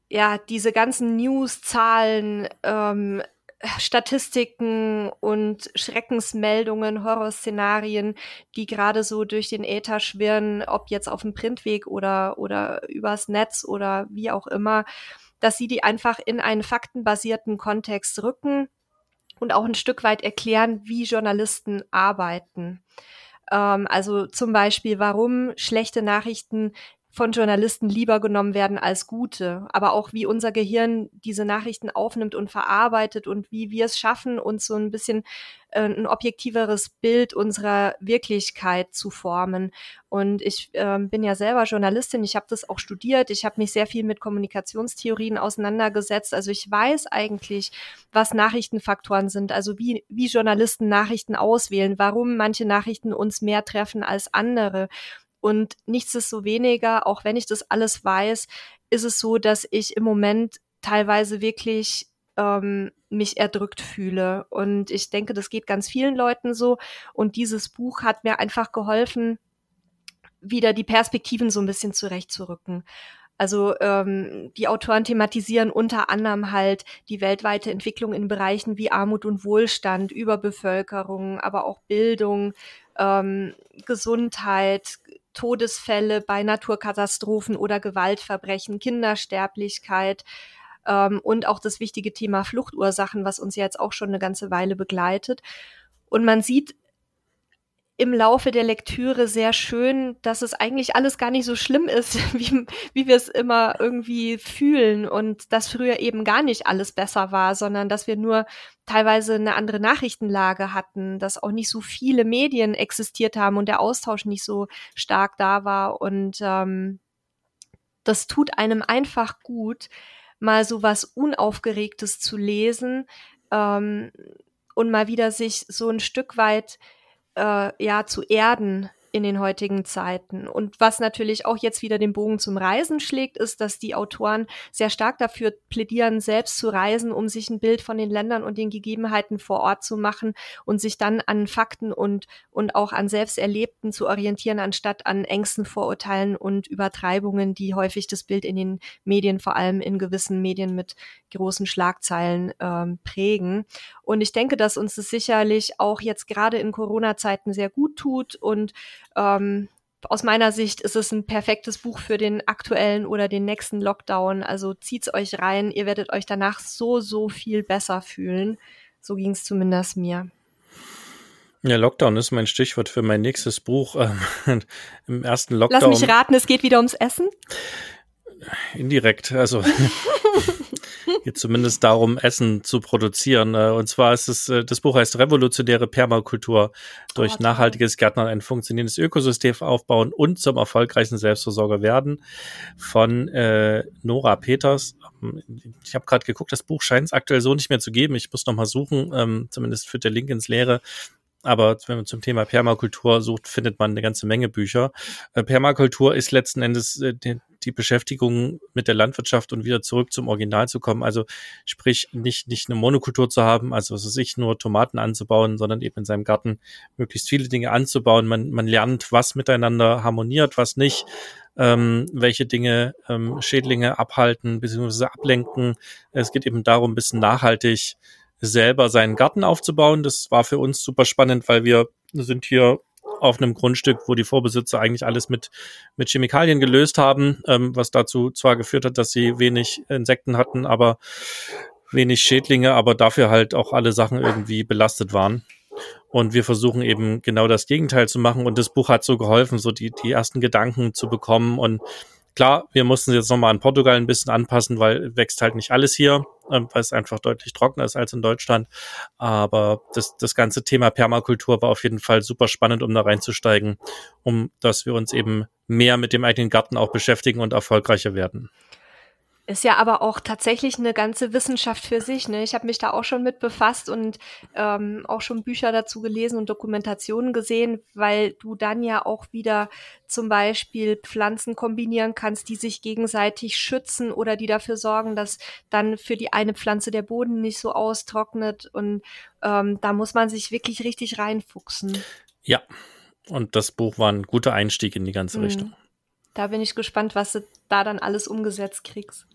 A: ja diese ganzen News-Zahlen, ähm, Statistiken und Schreckensmeldungen, Horrorszenarien, die gerade so durch den Äther schwirren, ob jetzt auf dem Printweg oder, oder übers Netz oder wie auch immer, dass sie die einfach in einen faktenbasierten Kontext rücken und auch ein Stück weit erklären, wie Journalisten arbeiten. Ähm, also zum Beispiel, warum schlechte Nachrichten von Journalisten lieber genommen werden als gute, aber auch wie unser Gehirn diese Nachrichten aufnimmt und verarbeitet und wie wir es schaffen, uns so ein bisschen äh, ein objektiveres Bild unserer Wirklichkeit zu formen. Und ich äh, bin ja selber Journalistin, ich habe das auch studiert, ich habe mich sehr viel mit Kommunikationstheorien auseinandergesetzt. Also ich weiß eigentlich, was Nachrichtenfaktoren sind, also wie, wie Journalisten Nachrichten auswählen, warum manche Nachrichten uns mehr treffen als andere. Und nichtsdestoweniger, auch wenn ich das alles weiß, ist es so, dass ich im Moment teilweise wirklich ähm, mich erdrückt fühle. Und ich denke, das geht ganz vielen Leuten so. Und dieses Buch hat mir einfach geholfen, wieder die Perspektiven so ein bisschen zurechtzurücken. Also ähm, die Autoren thematisieren unter anderem halt die weltweite Entwicklung in Bereichen wie Armut und Wohlstand, Überbevölkerung, aber auch Bildung, ähm, Gesundheit, Todesfälle bei Naturkatastrophen oder Gewaltverbrechen, Kindersterblichkeit ähm, und auch das wichtige Thema Fluchtursachen, was uns jetzt auch schon eine ganze Weile begleitet. Und man sieht im Laufe der Lektüre sehr schön, dass es eigentlich alles gar nicht so schlimm ist, *laughs* wie, wie wir es immer irgendwie fühlen und dass früher eben gar nicht alles besser war, sondern dass wir nur teilweise eine andere Nachrichtenlage hatten, dass auch nicht so viele Medien existiert haben und der Austausch nicht so stark da war. Und ähm, das tut einem einfach gut, mal so was Unaufgeregtes zu lesen ähm, und mal wieder sich so ein Stück weit äh, ja zu erden in den heutigen Zeiten. Und was natürlich auch jetzt wieder den Bogen zum Reisen schlägt, ist, dass die Autoren sehr stark dafür plädieren, selbst zu reisen, um sich ein Bild von den Ländern und den Gegebenheiten vor Ort zu machen und sich dann an Fakten und, und auch an Selbsterlebten zu orientieren, anstatt an Ängsten, Vorurteilen und Übertreibungen, die häufig das Bild in den Medien, vor allem in gewissen Medien mit großen Schlagzeilen ähm, prägen. Und ich denke, dass uns das sicherlich auch jetzt gerade in Corona-Zeiten sehr gut tut und ähm, aus meiner Sicht ist es ein perfektes Buch für den aktuellen oder den nächsten Lockdown. Also zieht's euch rein. Ihr werdet euch danach so, so viel besser fühlen. So ging es zumindest mir.
B: Ja, Lockdown ist mein Stichwort für mein nächstes Buch. Ähm, *laughs* Im ersten Lockdown.
A: Lass mich raten, es geht wieder ums Essen?
B: Indirekt. Also *laughs* geht zumindest darum, Essen zu produzieren. Äh, und zwar ist es, äh, das Buch heißt Revolutionäre Permakultur durch oh, nachhaltiges Gärtnern ein funktionierendes Ökosystem aufbauen und zum erfolgreichen Selbstversorger werden von äh, Nora Peters. Ähm, ich habe gerade geguckt, das Buch scheint es aktuell so nicht mehr zu geben. Ich muss noch mal suchen, ähm, zumindest führt der Link ins Leere. Aber wenn man zum Thema Permakultur sucht, findet man eine ganze Menge Bücher. Äh, Permakultur ist letzten Endes die, Beschäftigung mit der Landwirtschaft und wieder zurück zum Original zu kommen. Also sprich, nicht, nicht eine Monokultur zu haben, also was weiß ich, nur Tomaten anzubauen, sondern eben in seinem Garten möglichst viele Dinge anzubauen. Man, man lernt, was miteinander harmoniert, was nicht. Ähm, welche Dinge ähm, Schädlinge abhalten bzw. ablenken. Es geht eben darum, ein bisschen nachhaltig selber seinen Garten aufzubauen. Das war für uns super spannend, weil wir sind hier auf einem Grundstück, wo die Vorbesitzer eigentlich alles mit, mit Chemikalien gelöst haben, ähm, was dazu zwar geführt hat, dass sie wenig Insekten hatten, aber wenig Schädlinge, aber dafür halt auch alle Sachen irgendwie belastet waren. Und wir versuchen eben genau das Gegenteil zu machen. Und das Buch hat so geholfen, so die, die ersten Gedanken zu bekommen und Klar, wir mussten jetzt nochmal an Portugal ein bisschen anpassen, weil wächst halt nicht alles hier, ähm, weil es einfach deutlich trockener ist als in Deutschland. Aber das, das ganze Thema Permakultur war auf jeden Fall super spannend, um da reinzusteigen, um dass wir uns eben mehr mit dem eigenen Garten auch beschäftigen und erfolgreicher werden.
A: Ist ja aber auch tatsächlich eine ganze Wissenschaft für sich. Ne? Ich habe mich da auch schon mit befasst und ähm, auch schon Bücher dazu gelesen und Dokumentationen gesehen, weil du dann ja auch wieder zum Beispiel Pflanzen kombinieren kannst, die sich gegenseitig schützen oder die dafür sorgen, dass dann für die eine Pflanze der Boden nicht so austrocknet. Und ähm, da muss man sich wirklich richtig reinfuchsen.
B: Ja, Und das Buch war ein guter Einstieg in die ganze mhm. Richtung.
A: Da bin ich gespannt, was du da dann alles umgesetzt kriegst.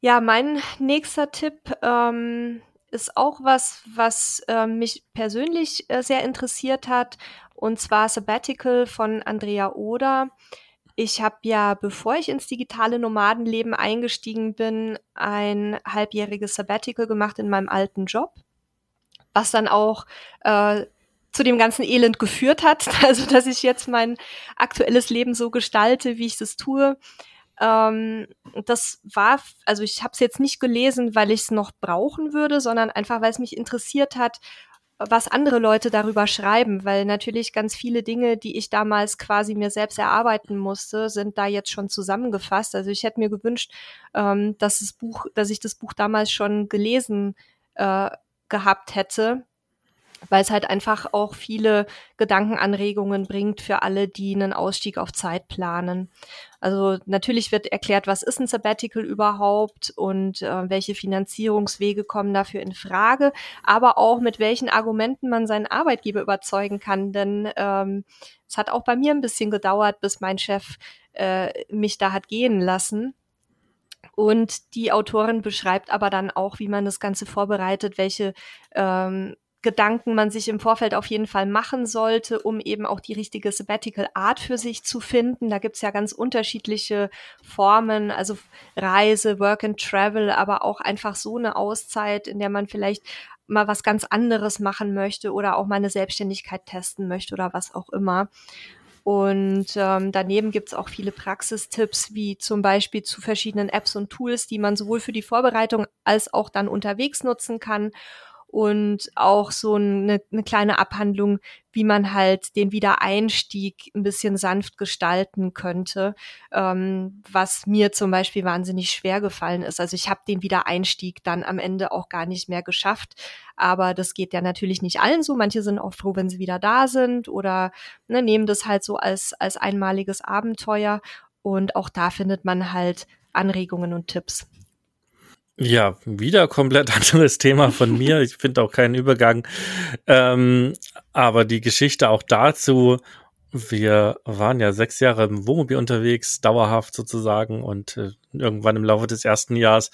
A: Ja, mein nächster Tipp ähm, ist auch was, was äh, mich persönlich äh, sehr interessiert hat, und zwar Sabbatical von Andrea Oder. Ich habe ja, bevor ich ins digitale Nomadenleben eingestiegen bin, ein halbjähriges Sabbatical gemacht in meinem alten Job, was dann auch äh, zu dem ganzen Elend geführt hat, *laughs* also dass ich jetzt mein aktuelles Leben so gestalte, wie ich es tue. Ähm, das war, also ich habe es jetzt nicht gelesen, weil ich es noch brauchen würde, sondern einfach, weil es mich interessiert hat, was andere Leute darüber schreiben, weil natürlich ganz viele Dinge, die ich damals quasi mir selbst erarbeiten musste, sind da jetzt schon zusammengefasst. Also ich hätte mir gewünscht, ähm, dass das Buch, dass ich das Buch damals schon gelesen äh, gehabt hätte, weil es halt einfach auch viele Gedankenanregungen bringt für alle, die einen Ausstieg auf Zeit planen. Also natürlich wird erklärt, was ist ein Sabbatical überhaupt und äh, welche Finanzierungswege kommen dafür in Frage, aber auch mit welchen Argumenten man seinen Arbeitgeber überzeugen kann. Denn ähm, es hat auch bei mir ein bisschen gedauert, bis mein Chef äh, mich da hat gehen lassen. Und die Autorin beschreibt aber dann auch, wie man das Ganze vorbereitet, welche ähm, Gedanken man sich im Vorfeld auf jeden Fall machen sollte, um eben auch die richtige Sabbatical Art für sich zu finden. Da gibt's ja ganz unterschiedliche Formen, also Reise, Work and Travel, aber auch einfach so eine Auszeit, in der man vielleicht mal was ganz anderes machen möchte oder auch mal eine Selbstständigkeit testen möchte oder was auch immer. Und ähm, daneben gibt's auch viele Praxistipps, wie zum Beispiel zu verschiedenen Apps und Tools, die man sowohl für die Vorbereitung als auch dann unterwegs nutzen kann und auch so eine, eine kleine Abhandlung, wie man halt den Wiedereinstieg ein bisschen sanft gestalten könnte, ähm, was mir zum Beispiel wahnsinnig schwer gefallen ist. Also ich habe den Wiedereinstieg dann am Ende auch gar nicht mehr geschafft, aber das geht ja natürlich nicht allen so. Manche sind auch froh, wenn sie wieder da sind oder ne, nehmen das halt so als, als einmaliges Abenteuer und auch da findet man halt Anregungen und Tipps.
B: Ja, wieder komplett *laughs* anderes Thema von mir. Ich finde auch keinen Übergang. Ähm, aber die Geschichte auch dazu, wir waren ja sechs Jahre im Wohnmobil unterwegs, dauerhaft sozusagen, und äh, irgendwann im Laufe des ersten Jahres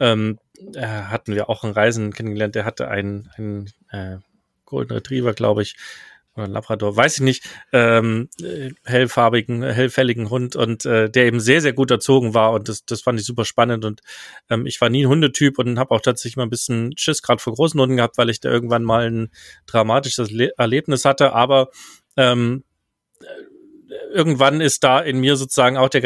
B: ähm, äh, hatten wir auch einen Reisen kennengelernt, der hatte einen, einen äh, Golden Retriever, glaube ich, oder Labrador, weiß ich nicht, ähm, hellfarbigen, hellfälligen Hund und äh, der eben sehr, sehr gut erzogen war und das, das fand ich super spannend und ähm, ich war nie ein Hundetyp und habe auch tatsächlich mal ein bisschen Schiss gerade vor großen Hunden gehabt, weil ich da irgendwann mal ein dramatisches Le Erlebnis hatte, aber ähm, irgendwann ist da in mir sozusagen auch der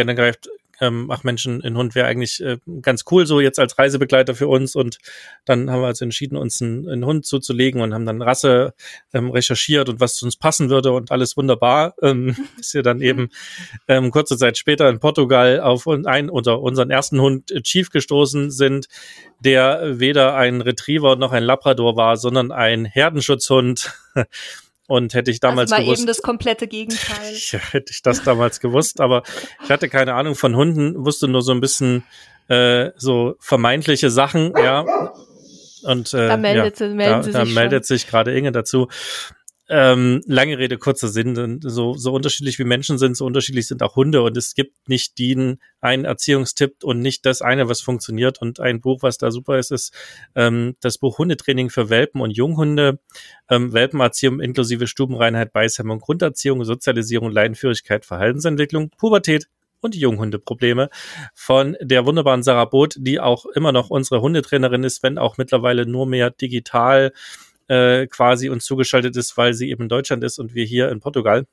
B: ähm, ach Menschen, ein Hund wäre eigentlich äh, ganz cool so jetzt als Reisebegleiter für uns und dann haben wir also entschieden, uns einen, einen Hund zuzulegen und haben dann Rasse ähm, recherchiert und was zu uns passen würde und alles wunderbar, ähm, *laughs* bis wir dann eben ähm, kurze Zeit später in Portugal auf ein oder unseren ersten Hund äh, Chief gestoßen sind, der weder ein Retriever noch ein Labrador war, sondern ein Herdenschutzhund. *laughs* Und hätte ich damals
A: also
B: mal gewusst,
A: eben das komplette Gegenteil. *laughs*
B: Ja, hätte ich das damals gewusst, aber ich hatte keine Ahnung von Hunden, wusste nur so ein bisschen äh, so vermeintliche Sachen, ja. Und äh,
A: da meldet,
B: ja, da, da meldet sich gerade Inge dazu. Ähm, lange Rede, kurzer Sinn. So, so unterschiedlich wie Menschen sind, so unterschiedlich sind auch Hunde. Und es gibt nicht den einen Erziehungstipp und nicht das eine, was funktioniert. Und ein Buch, was da super ist, ist ähm, das Buch Hundetraining für Welpen und Junghunde. Ähm, Welpenerziehung inklusive Stubenreinheit, Beißhemmung, Grunderziehung, Sozialisierung, Leinführigkeit, Verhaltensentwicklung, Pubertät und Junghundeprobleme von der wunderbaren Sarah Both, die auch immer noch unsere Hundetrainerin ist, wenn auch mittlerweile nur mehr digital äh, quasi uns zugeschaltet ist, weil sie eben in Deutschland ist und wir hier in Portugal.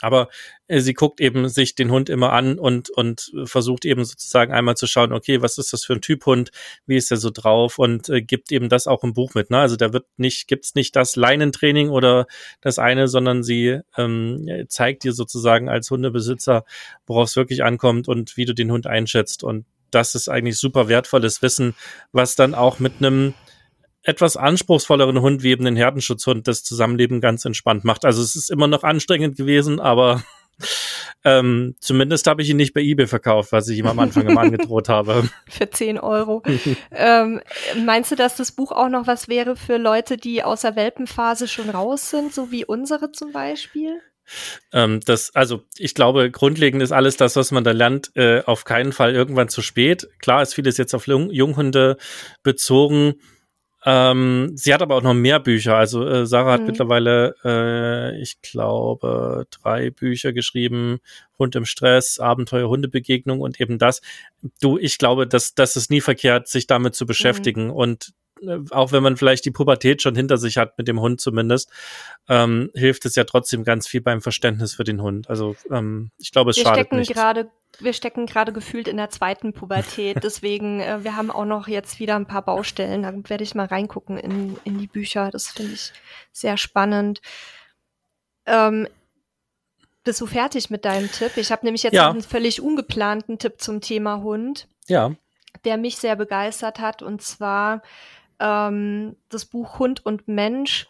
B: Aber äh, sie guckt eben sich den Hund immer an und, und versucht eben sozusagen einmal zu schauen, okay, was ist das für ein Typ Hund, wie ist er so drauf und äh, gibt eben das auch im Buch mit. Ne? Also da wird nicht, gibt's nicht das Leinentraining oder das eine, sondern sie ähm, zeigt dir sozusagen als Hundebesitzer, worauf es wirklich ankommt und wie du den Hund einschätzt. Und das ist eigentlich super wertvolles Wissen, was dann auch mit einem etwas anspruchsvolleren Hund wie eben den Herdenschutzhund das Zusammenleben ganz entspannt macht. Also es ist immer noch anstrengend gewesen, aber *laughs* ähm, zumindest habe ich ihn nicht bei eBay verkauft, was ich ihm am Anfang immer angedroht habe. *laughs*
A: Für 10 Euro. ähm, meinst du, dass das Buch auch noch was wäre für Leute, die aus der Welpenphase schon raus sind, so wie unsere zum Beispiel?
B: Ähm, das, also ich glaube, grundlegend ist alles das, was man da lernt, äh, auf keinen Fall irgendwann zu spät. Klar ist vieles jetzt auf Jung Junghunde bezogen. Ähm, sie hat aber auch noch mehr Bücher. Also äh, Sarah hat mhm. mittlerweile, äh, ich glaube, drei Bücher geschrieben. Hund im Stress, Abenteuer, Hundebegegnung und eben das. Du, ich glaube, dass das ist nie verkehrt, sich damit zu beschäftigen. Mhm. Und auch wenn man vielleicht die Pubertät schon hinter sich hat, mit dem Hund zumindest, ähm, hilft es ja trotzdem ganz viel beim Verständnis für den Hund. Also ähm, ich glaube, es wir schadet
A: stecken Grade, wir stecken gerade gefühlt in der zweiten Pubertät, *laughs* deswegen, äh, wir haben auch noch jetzt wieder ein paar Baustellen. Da werde ich mal reingucken in, in die Bücher. Das finde ich sehr spannend. Ähm, bist du fertig mit deinem Tipp? Ich habe nämlich jetzt ja. einen völlig ungeplanten Tipp zum Thema Hund.
B: Ja.
A: Der mich sehr begeistert hat. Und zwar ähm, das Buch Hund und Mensch,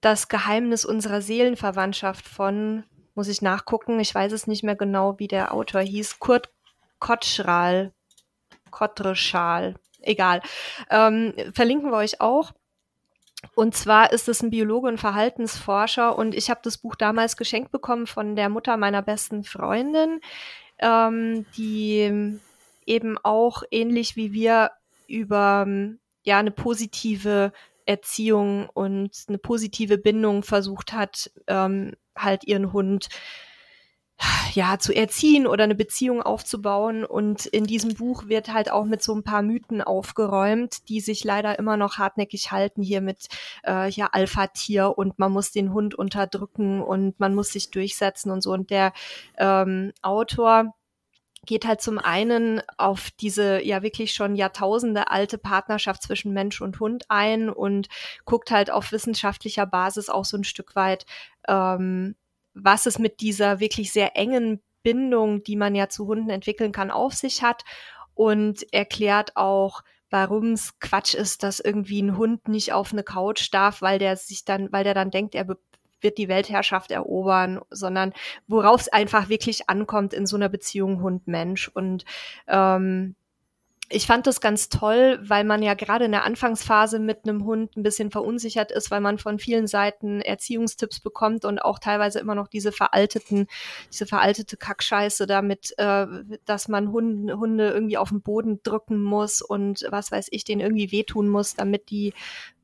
A: das Geheimnis unserer Seelenverwandtschaft von, muss ich nachgucken, ich weiß es nicht mehr genau, wie der Autor hieß, Kurt Kottschral, Kottreschal, egal. Ähm, verlinken wir euch auch. Und zwar ist es ein Biologe und Verhaltensforscher und ich habe das Buch damals geschenkt bekommen von der Mutter meiner besten Freundin, ähm, die eben auch ähnlich wie wir über ja eine positive Erziehung und eine positive Bindung versucht hat, ähm, halt ihren Hund ja zu erziehen oder eine Beziehung aufzubauen. Und in diesem Buch wird halt auch mit so ein paar Mythen aufgeräumt, die sich leider immer noch hartnäckig halten hier mit äh, ja Alpha-Tier und man muss den Hund unterdrücken und man muss sich durchsetzen und so. Und der ähm, Autor geht halt zum einen auf diese ja wirklich schon Jahrtausende alte Partnerschaft zwischen Mensch und Hund ein und guckt halt auf wissenschaftlicher Basis auch so ein Stück weit, ähm, was es mit dieser wirklich sehr engen Bindung, die man ja zu Hunden entwickeln kann, auf sich hat und erklärt auch, warum es Quatsch ist, dass irgendwie ein Hund nicht auf eine Couch darf, weil der sich dann, weil der dann denkt, er wird die Weltherrschaft erobern, sondern worauf es einfach wirklich ankommt in so einer Beziehung Hund-Mensch. Und ähm, ich fand das ganz toll, weil man ja gerade in der Anfangsphase mit einem Hund ein bisschen verunsichert ist, weil man von vielen Seiten Erziehungstipps bekommt und auch teilweise immer noch diese veralteten, diese veraltete Kackscheiße damit, äh, dass man Hunde, Hunde irgendwie auf den Boden drücken muss und was weiß ich, denen irgendwie wehtun muss, damit die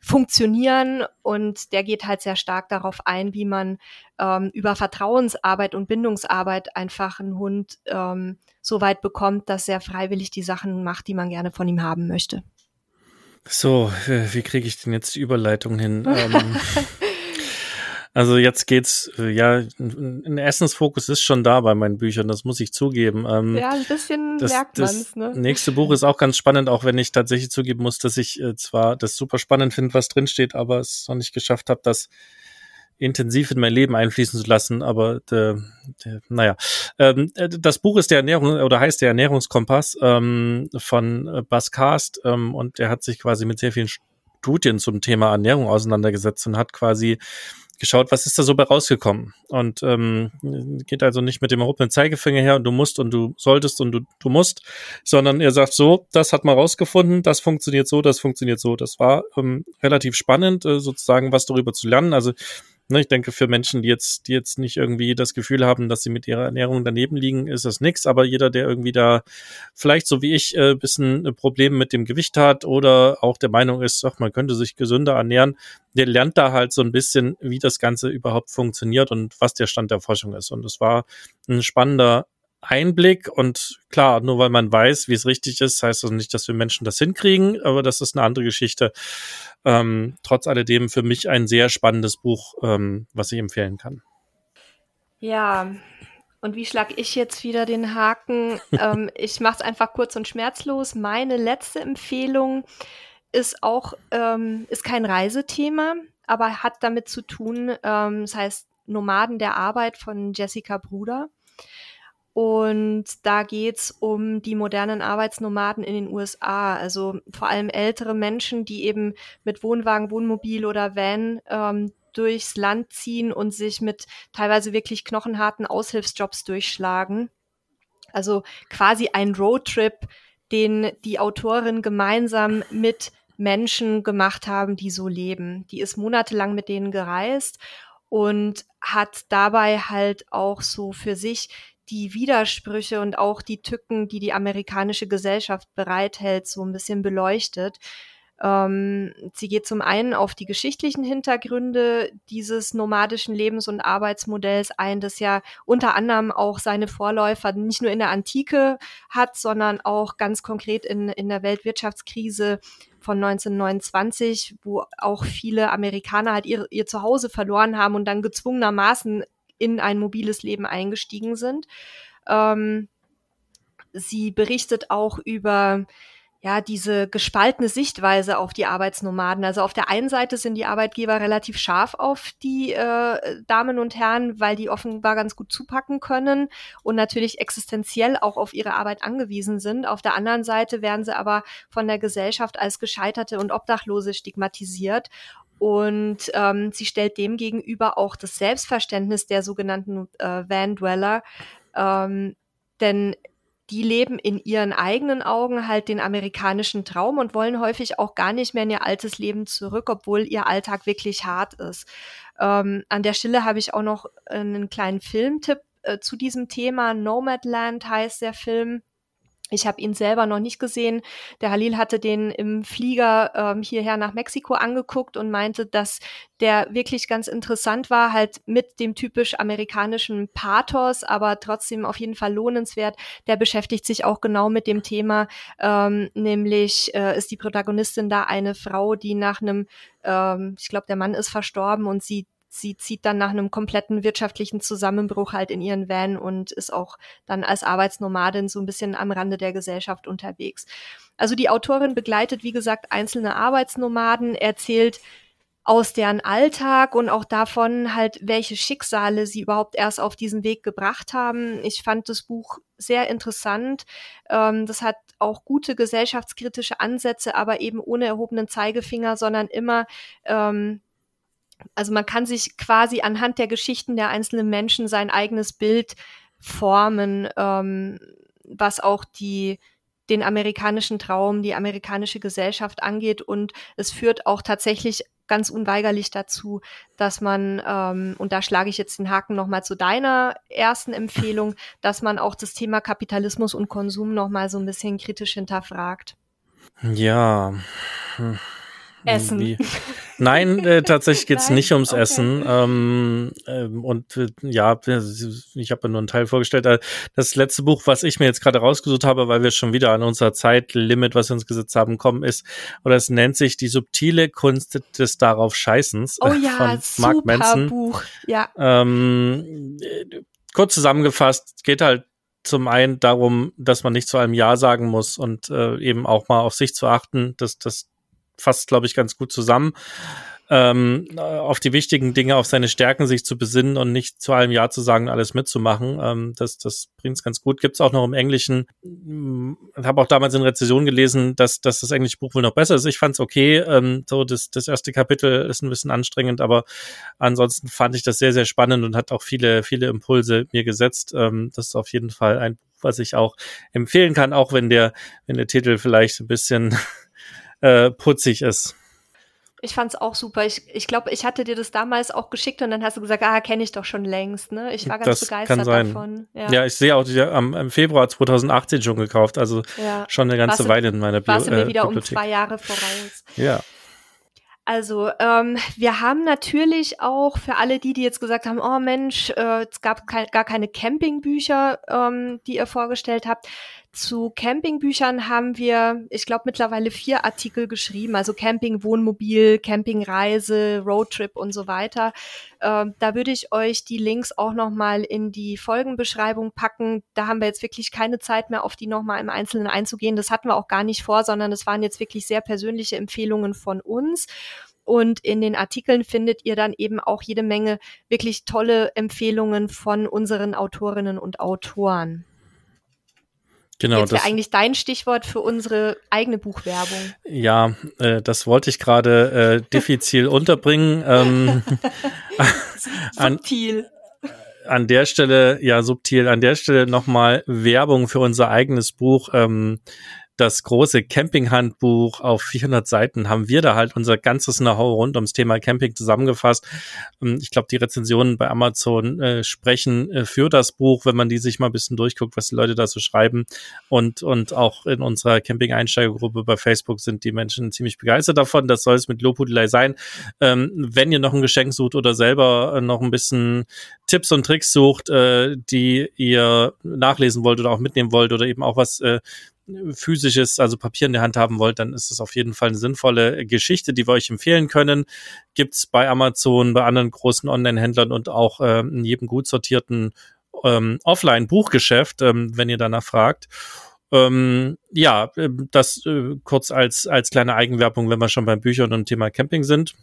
A: funktionieren und der geht halt sehr stark darauf ein, wie man ähm, über Vertrauensarbeit und Bindungsarbeit einfach einen Hund ähm, so weit bekommt, dass er freiwillig die Sachen macht, die man gerne von ihm haben möchte.
B: So, äh, wie kriege ich denn jetzt die Überleitung hin? *laughs* ähm, Also jetzt geht's, äh, ja, ein Essensfokus ist schon da bei meinen Büchern, das muss ich zugeben.
A: Ähm, ja, ein bisschen das, merkt man's, ne?
B: Nächste Buch ist auch ganz spannend, auch wenn ich tatsächlich zugeben muss, dass ich äh, zwar das super spannend finde, was drinsteht, aber es noch nicht geschafft habe, das intensiv in mein Leben einfließen zu lassen, aber der, der, naja. Ähm, äh, das Buch ist der Ernährung oder heißt der Ernährungskompass ähm, von äh, Bas Karst ähm, und der hat sich quasi mit sehr vielen Studien zum Thema Ernährung auseinandergesetzt und hat quasi geschaut, was ist da so bei rausgekommen. Und ähm, geht also nicht mit dem erhobenen Zeigefinger her und du musst und du solltest und du, du musst, sondern er sagt so, das hat man rausgefunden, das funktioniert so, das funktioniert so. Das war ähm, relativ spannend, äh, sozusagen was darüber zu lernen. Also Ne, ich denke, für Menschen, die jetzt, die jetzt nicht irgendwie das Gefühl haben, dass sie mit ihrer Ernährung daneben liegen, ist das nix. Aber jeder, der irgendwie da vielleicht so wie ich äh, bisschen Probleme mit dem Gewicht hat oder auch der Meinung ist, ach, man könnte sich gesünder ernähren, der lernt da halt so ein bisschen, wie das Ganze überhaupt funktioniert und was der Stand der Forschung ist. Und es war ein spannender Einblick und klar, nur weil man weiß, wie es richtig ist, heißt das nicht, dass wir Menschen das hinkriegen, aber das ist eine andere Geschichte. Ähm, trotz alledem für mich ein sehr spannendes Buch, ähm, was ich empfehlen kann.
A: Ja, und wie schlage ich jetzt wieder den Haken? *laughs* ähm, ich mache es einfach kurz und schmerzlos. Meine letzte Empfehlung ist auch, ähm, ist kein Reisethema, aber hat damit zu tun, ähm, das heißt Nomaden der Arbeit von Jessica Bruder. Und da geht's um die modernen Arbeitsnomaden in den USA, also vor allem ältere Menschen, die eben mit Wohnwagen, Wohnmobil oder Van ähm, durchs Land ziehen und sich mit teilweise wirklich knochenharten Aushilfsjobs durchschlagen. Also quasi ein Roadtrip, den die Autorin gemeinsam mit Menschen gemacht haben, die so leben. Die ist monatelang mit denen gereist und hat dabei halt auch so für sich die Widersprüche und auch die Tücken, die die amerikanische Gesellschaft bereithält, so ein bisschen beleuchtet. Ähm, sie geht zum einen auf die geschichtlichen Hintergründe dieses nomadischen Lebens- und Arbeitsmodells ein, das ja unter anderem auch seine Vorläufer nicht nur in der Antike hat, sondern auch ganz konkret in, in der Weltwirtschaftskrise von 1929, wo auch viele Amerikaner halt ihr, ihr Zuhause verloren haben und dann gezwungenermaßen in ein mobiles Leben eingestiegen sind. Ähm, sie berichtet auch über ja, diese gespaltene Sichtweise auf die Arbeitsnomaden. Also auf der einen Seite sind die Arbeitgeber relativ scharf auf die äh, Damen und Herren, weil die offenbar ganz gut zupacken können und natürlich existenziell auch auf ihre Arbeit angewiesen sind. Auf der anderen Seite werden sie aber von der Gesellschaft als Gescheiterte und Obdachlose stigmatisiert. Und ähm, sie stellt dem gegenüber auch das Selbstverständnis der sogenannten äh, Van-Dweller. Ähm, denn die leben in ihren eigenen Augen halt den amerikanischen Traum und wollen häufig auch gar nicht mehr in ihr altes Leben zurück, obwohl ihr Alltag wirklich hart ist. Ähm, an der Stelle habe ich auch noch einen kleinen Filmtipp äh, zu diesem Thema. Nomadland heißt der Film. Ich habe ihn selber noch nicht gesehen. Der Halil hatte den im Flieger ähm, hierher nach Mexiko angeguckt und meinte, dass der wirklich ganz interessant war, halt mit dem typisch amerikanischen Pathos, aber trotzdem auf jeden Fall lohnenswert. Der beschäftigt sich auch genau mit dem Thema, ähm, nämlich äh, ist die Protagonistin da eine Frau, die nach einem, ähm, ich glaube, der Mann ist verstorben und sie sie zieht dann nach einem kompletten wirtschaftlichen Zusammenbruch halt in ihren Van und ist auch dann als Arbeitsnomadin so ein bisschen am Rande der Gesellschaft unterwegs. Also die Autorin begleitet, wie gesagt, einzelne Arbeitsnomaden, erzählt aus deren Alltag und auch davon halt, welche Schicksale sie überhaupt erst auf diesen Weg gebracht haben. Ich fand das Buch sehr interessant. Ähm, das hat auch gute gesellschaftskritische Ansätze, aber eben ohne erhobenen Zeigefinger, sondern immer ähm, also man kann sich quasi anhand der Geschichten der einzelnen Menschen sein eigenes Bild formen, ähm, was auch die den amerikanischen Traum, die amerikanische Gesellschaft angeht. Und es führt auch tatsächlich ganz unweigerlich dazu, dass man, ähm, und da schlage ich jetzt den Haken nochmal zu deiner ersten Empfehlung, dass man auch das Thema Kapitalismus und Konsum nochmal so ein bisschen kritisch hinterfragt.
B: Ja. Hm.
A: Essen. Wie? *laughs*
B: Nein, äh, tatsächlich geht's Nein? nicht ums okay. Essen. Ähm, ähm, und äh, ja, ich habe nur einen Teil vorgestellt. Äh, das letzte Buch, was ich mir jetzt gerade rausgesucht habe, weil wir schon wieder an unser Zeitlimit, was wir uns gesetzt haben, kommen, ist, oder es nennt sich Die subtile Kunst des darauf Scheißens
A: oh ja, von Mark Manson. Buch. Ja.
B: Ähm, kurz zusammengefasst, geht halt zum einen darum, dass man nicht zu einem Ja sagen muss und äh, eben auch mal auf sich zu achten, dass das fasst, glaube ich, ganz gut zusammen. Ähm, auf die wichtigen Dinge, auf seine Stärken sich zu besinnen und nicht zu allem Ja zu sagen, alles mitzumachen. Ähm, das das bringt es ganz gut. Gibt es auch noch im Englischen. Ich hm, habe auch damals in Rezession gelesen, dass, dass das englische Buch wohl noch besser ist. Ich fand es okay. Ähm, so das, das erste Kapitel ist ein bisschen anstrengend, aber ansonsten fand ich das sehr, sehr spannend und hat auch viele, viele Impulse mir gesetzt. Ähm, das ist auf jeden Fall ein Buch, was ich auch empfehlen kann, auch wenn der, wenn der Titel vielleicht ein bisschen *laughs* äh, putzig ist.
A: Ich fand's auch super. Ich, ich glaube, ich hatte dir das damals auch geschickt und dann hast du gesagt, ah, kenne ich doch schon längst. Ne? Ich war ganz das begeistert davon.
B: Ja, ja ich sehe auch die am, im Februar 2018 schon gekauft, also ja. schon eine ganze warst Weile in meiner
A: Bio, warst du mir äh, wieder Bibliothek. um zwei Jahre voraus.
B: Ja.
A: Also ähm, wir haben natürlich auch für alle die, die jetzt gesagt haben, oh Mensch, äh, es gab kein, gar keine Campingbücher, ähm, die ihr vorgestellt habt. Zu Campingbüchern haben wir, ich glaube, mittlerweile vier Artikel geschrieben, also Camping, Wohnmobil, Campingreise, Roadtrip und so weiter. Ähm, da würde ich euch die Links auch nochmal in die Folgenbeschreibung packen. Da haben wir jetzt wirklich keine Zeit mehr, auf die nochmal im Einzelnen einzugehen. Das hatten wir auch gar nicht vor, sondern das waren jetzt wirklich sehr persönliche Empfehlungen von uns. Und in den Artikeln findet ihr dann eben auch jede Menge wirklich tolle Empfehlungen von unseren Autorinnen und Autoren.
B: Genau.
A: Jetzt wäre eigentlich dein Stichwort für unsere eigene Buchwerbung.
B: Ja, äh, das wollte ich gerade äh, diffizil *laughs* unterbringen. Ähm, *laughs*
A: Subtil.
B: An, an der Stelle, ja, subtil, an der Stelle nochmal Werbung für unser eigenes Buch. Ähm, das große Camping-Handbuch auf 400 Seiten haben wir da halt unser ganzes Know-how rund ums Thema Camping zusammengefasst. Ähm, ich glaube, die Rezensionen bei Amazon äh, sprechen äh, für das Buch, wenn man die sich mal ein bisschen durchguckt, was die Leute da so schreiben. Und, und auch in unserer Camping-Einsteigergruppe bei Facebook sind die Menschen ziemlich begeistert davon. Das soll es mit Lobhudelei sein. Ähm, wenn ihr noch ein Geschenk sucht oder selber äh, noch ein bisschen Tipps und Tricks sucht, äh, die ihr nachlesen wollt oder auch mitnehmen wollt oder eben auch was äh, physisches, also Papier in der Hand haben wollt, dann ist es auf jeden Fall eine sinnvolle Geschichte, die wir euch empfehlen können. Gibt's bei Amazon, bei anderen großen Online-Händlern und auch äh, in jedem gut sortierten ähm, Offline-Buchgeschäft, ähm, wenn ihr danach fragt. Ähm, ja, äh, das äh, kurz als, als kleine Eigenwerbung, wenn wir schon beim Büchern und Thema Camping sind.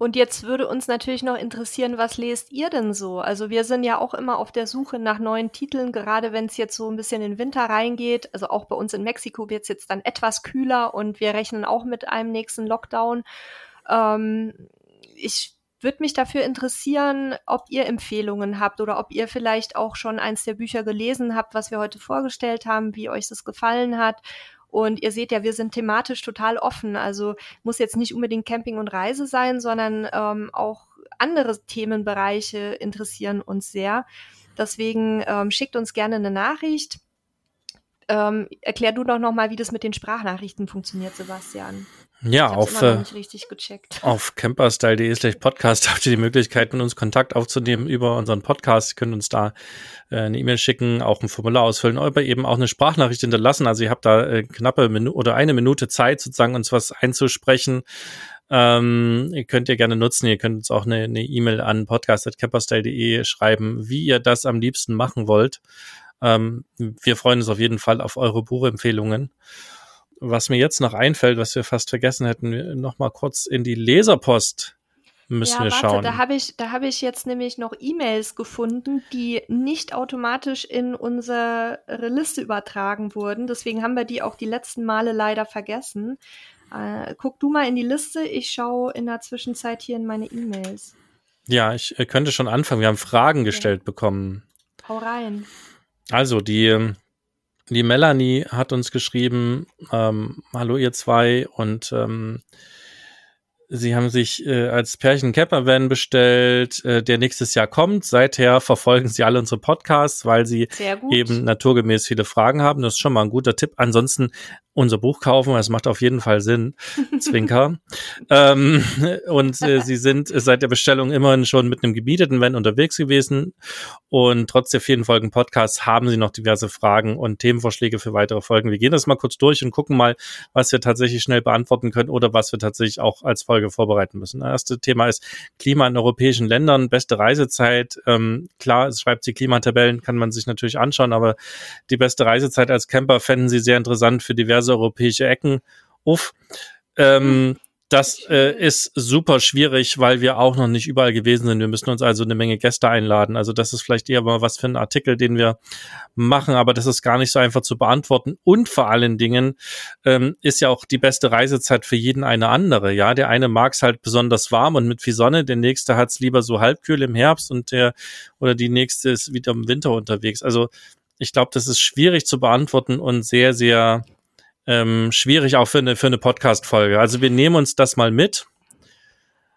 A: Und jetzt würde uns natürlich noch interessieren, was lest ihr denn so? Also wir sind ja auch immer auf der Suche nach neuen Titeln, gerade wenn es jetzt so ein bisschen in den Winter reingeht. Also auch bei uns in Mexiko wird es jetzt dann etwas kühler und wir rechnen auch mit einem nächsten Lockdown. Ähm, ich würde mich dafür interessieren, ob ihr Empfehlungen habt oder ob ihr vielleicht auch schon eins der Bücher gelesen habt, was wir heute vorgestellt haben, wie euch das gefallen hat und ihr seht ja, wir sind thematisch total offen. Also muss jetzt nicht unbedingt Camping und Reise sein, sondern ähm, auch andere Themenbereiche interessieren uns sehr. Deswegen ähm, schickt uns gerne eine Nachricht. Ähm, erklär du doch nochmal, wie das mit den Sprachnachrichten funktioniert, Sebastian.
B: Ja, auf,
A: äh,
B: auf camperstyle.de slash podcast habt ihr die Möglichkeit, mit uns Kontakt aufzunehmen über unseren Podcast. Ihr könnt uns da äh, eine E-Mail schicken, auch ein Formular ausfüllen, aber eben auch eine Sprachnachricht hinterlassen. Also ihr habt da äh, knappe Minute oder eine Minute Zeit, sozusagen uns was einzusprechen. Ähm, ihr könnt ihr gerne nutzen. Ihr könnt uns auch eine E-Mail e an podcast.camperstyle.de schreiben, wie ihr das am liebsten machen wollt. Ähm, wir freuen uns auf jeden Fall auf eure Buchempfehlungen was mir jetzt noch einfällt, was wir fast vergessen hätten, noch mal kurz in die Leserpost müssen ja, wir warte, schauen.
A: Da habe ich, da habe ich jetzt nämlich noch E-Mails gefunden, die nicht automatisch in unsere Liste übertragen wurden. Deswegen haben wir die auch die letzten Male leider vergessen. Äh, guck du mal in die Liste. Ich schaue in der Zwischenzeit hier in meine E-Mails.
B: Ja, ich äh, könnte schon anfangen. Wir haben Fragen gestellt ja. bekommen.
A: Hau rein.
B: Also die ähm, die Melanie hat uns geschrieben, ähm, hallo ihr zwei und ähm, Sie haben sich äh, als Pärchen Campervan bestellt, äh, der nächstes Jahr kommt. Seither verfolgen Sie alle unsere Podcasts, weil Sie eben naturgemäß viele Fragen haben. Das ist schon mal ein guter Tipp. Ansonsten unser Buch kaufen, das macht auf jeden Fall Sinn. *laughs* Zwinker. ähm, und äh, Sie sind seit der Bestellung immerhin schon mit einem gebieteten Van unterwegs gewesen. Und trotz der vielen Folgen Podcasts haben Sie noch diverse Fragen und Themenvorschläge für weitere Folgen. Wir gehen das mal kurz durch und gucken mal, was wir tatsächlich schnell beantworten können oder was wir tatsächlich auch als Folge Folge vorbereiten müssen. Das erste Thema ist Klima in europäischen Ländern, beste Reisezeit. Ähm, klar, es schreibt sie Klimatabellen, kann man sich natürlich anschauen, aber die beste Reisezeit als Camper fänden sie sehr interessant für diverse europäische Ecken. Uff. Ähm, das äh, ist super schwierig, weil wir auch noch nicht überall gewesen sind. Wir müssen uns also eine Menge Gäste einladen. Also das ist vielleicht eher mal was für einen Artikel, den wir machen, aber das ist gar nicht so einfach zu beantworten. Und vor allen Dingen ähm, ist ja auch die beste Reisezeit für jeden eine andere. Ja, der eine mag es halt besonders warm und mit viel Sonne, der nächste hat es lieber so halbkühl im Herbst und der oder die nächste ist wieder im Winter unterwegs. Also ich glaube, das ist schwierig zu beantworten und sehr, sehr ähm, schwierig auch für eine, für eine Podcast-Folge. Also wir nehmen uns das mal mit.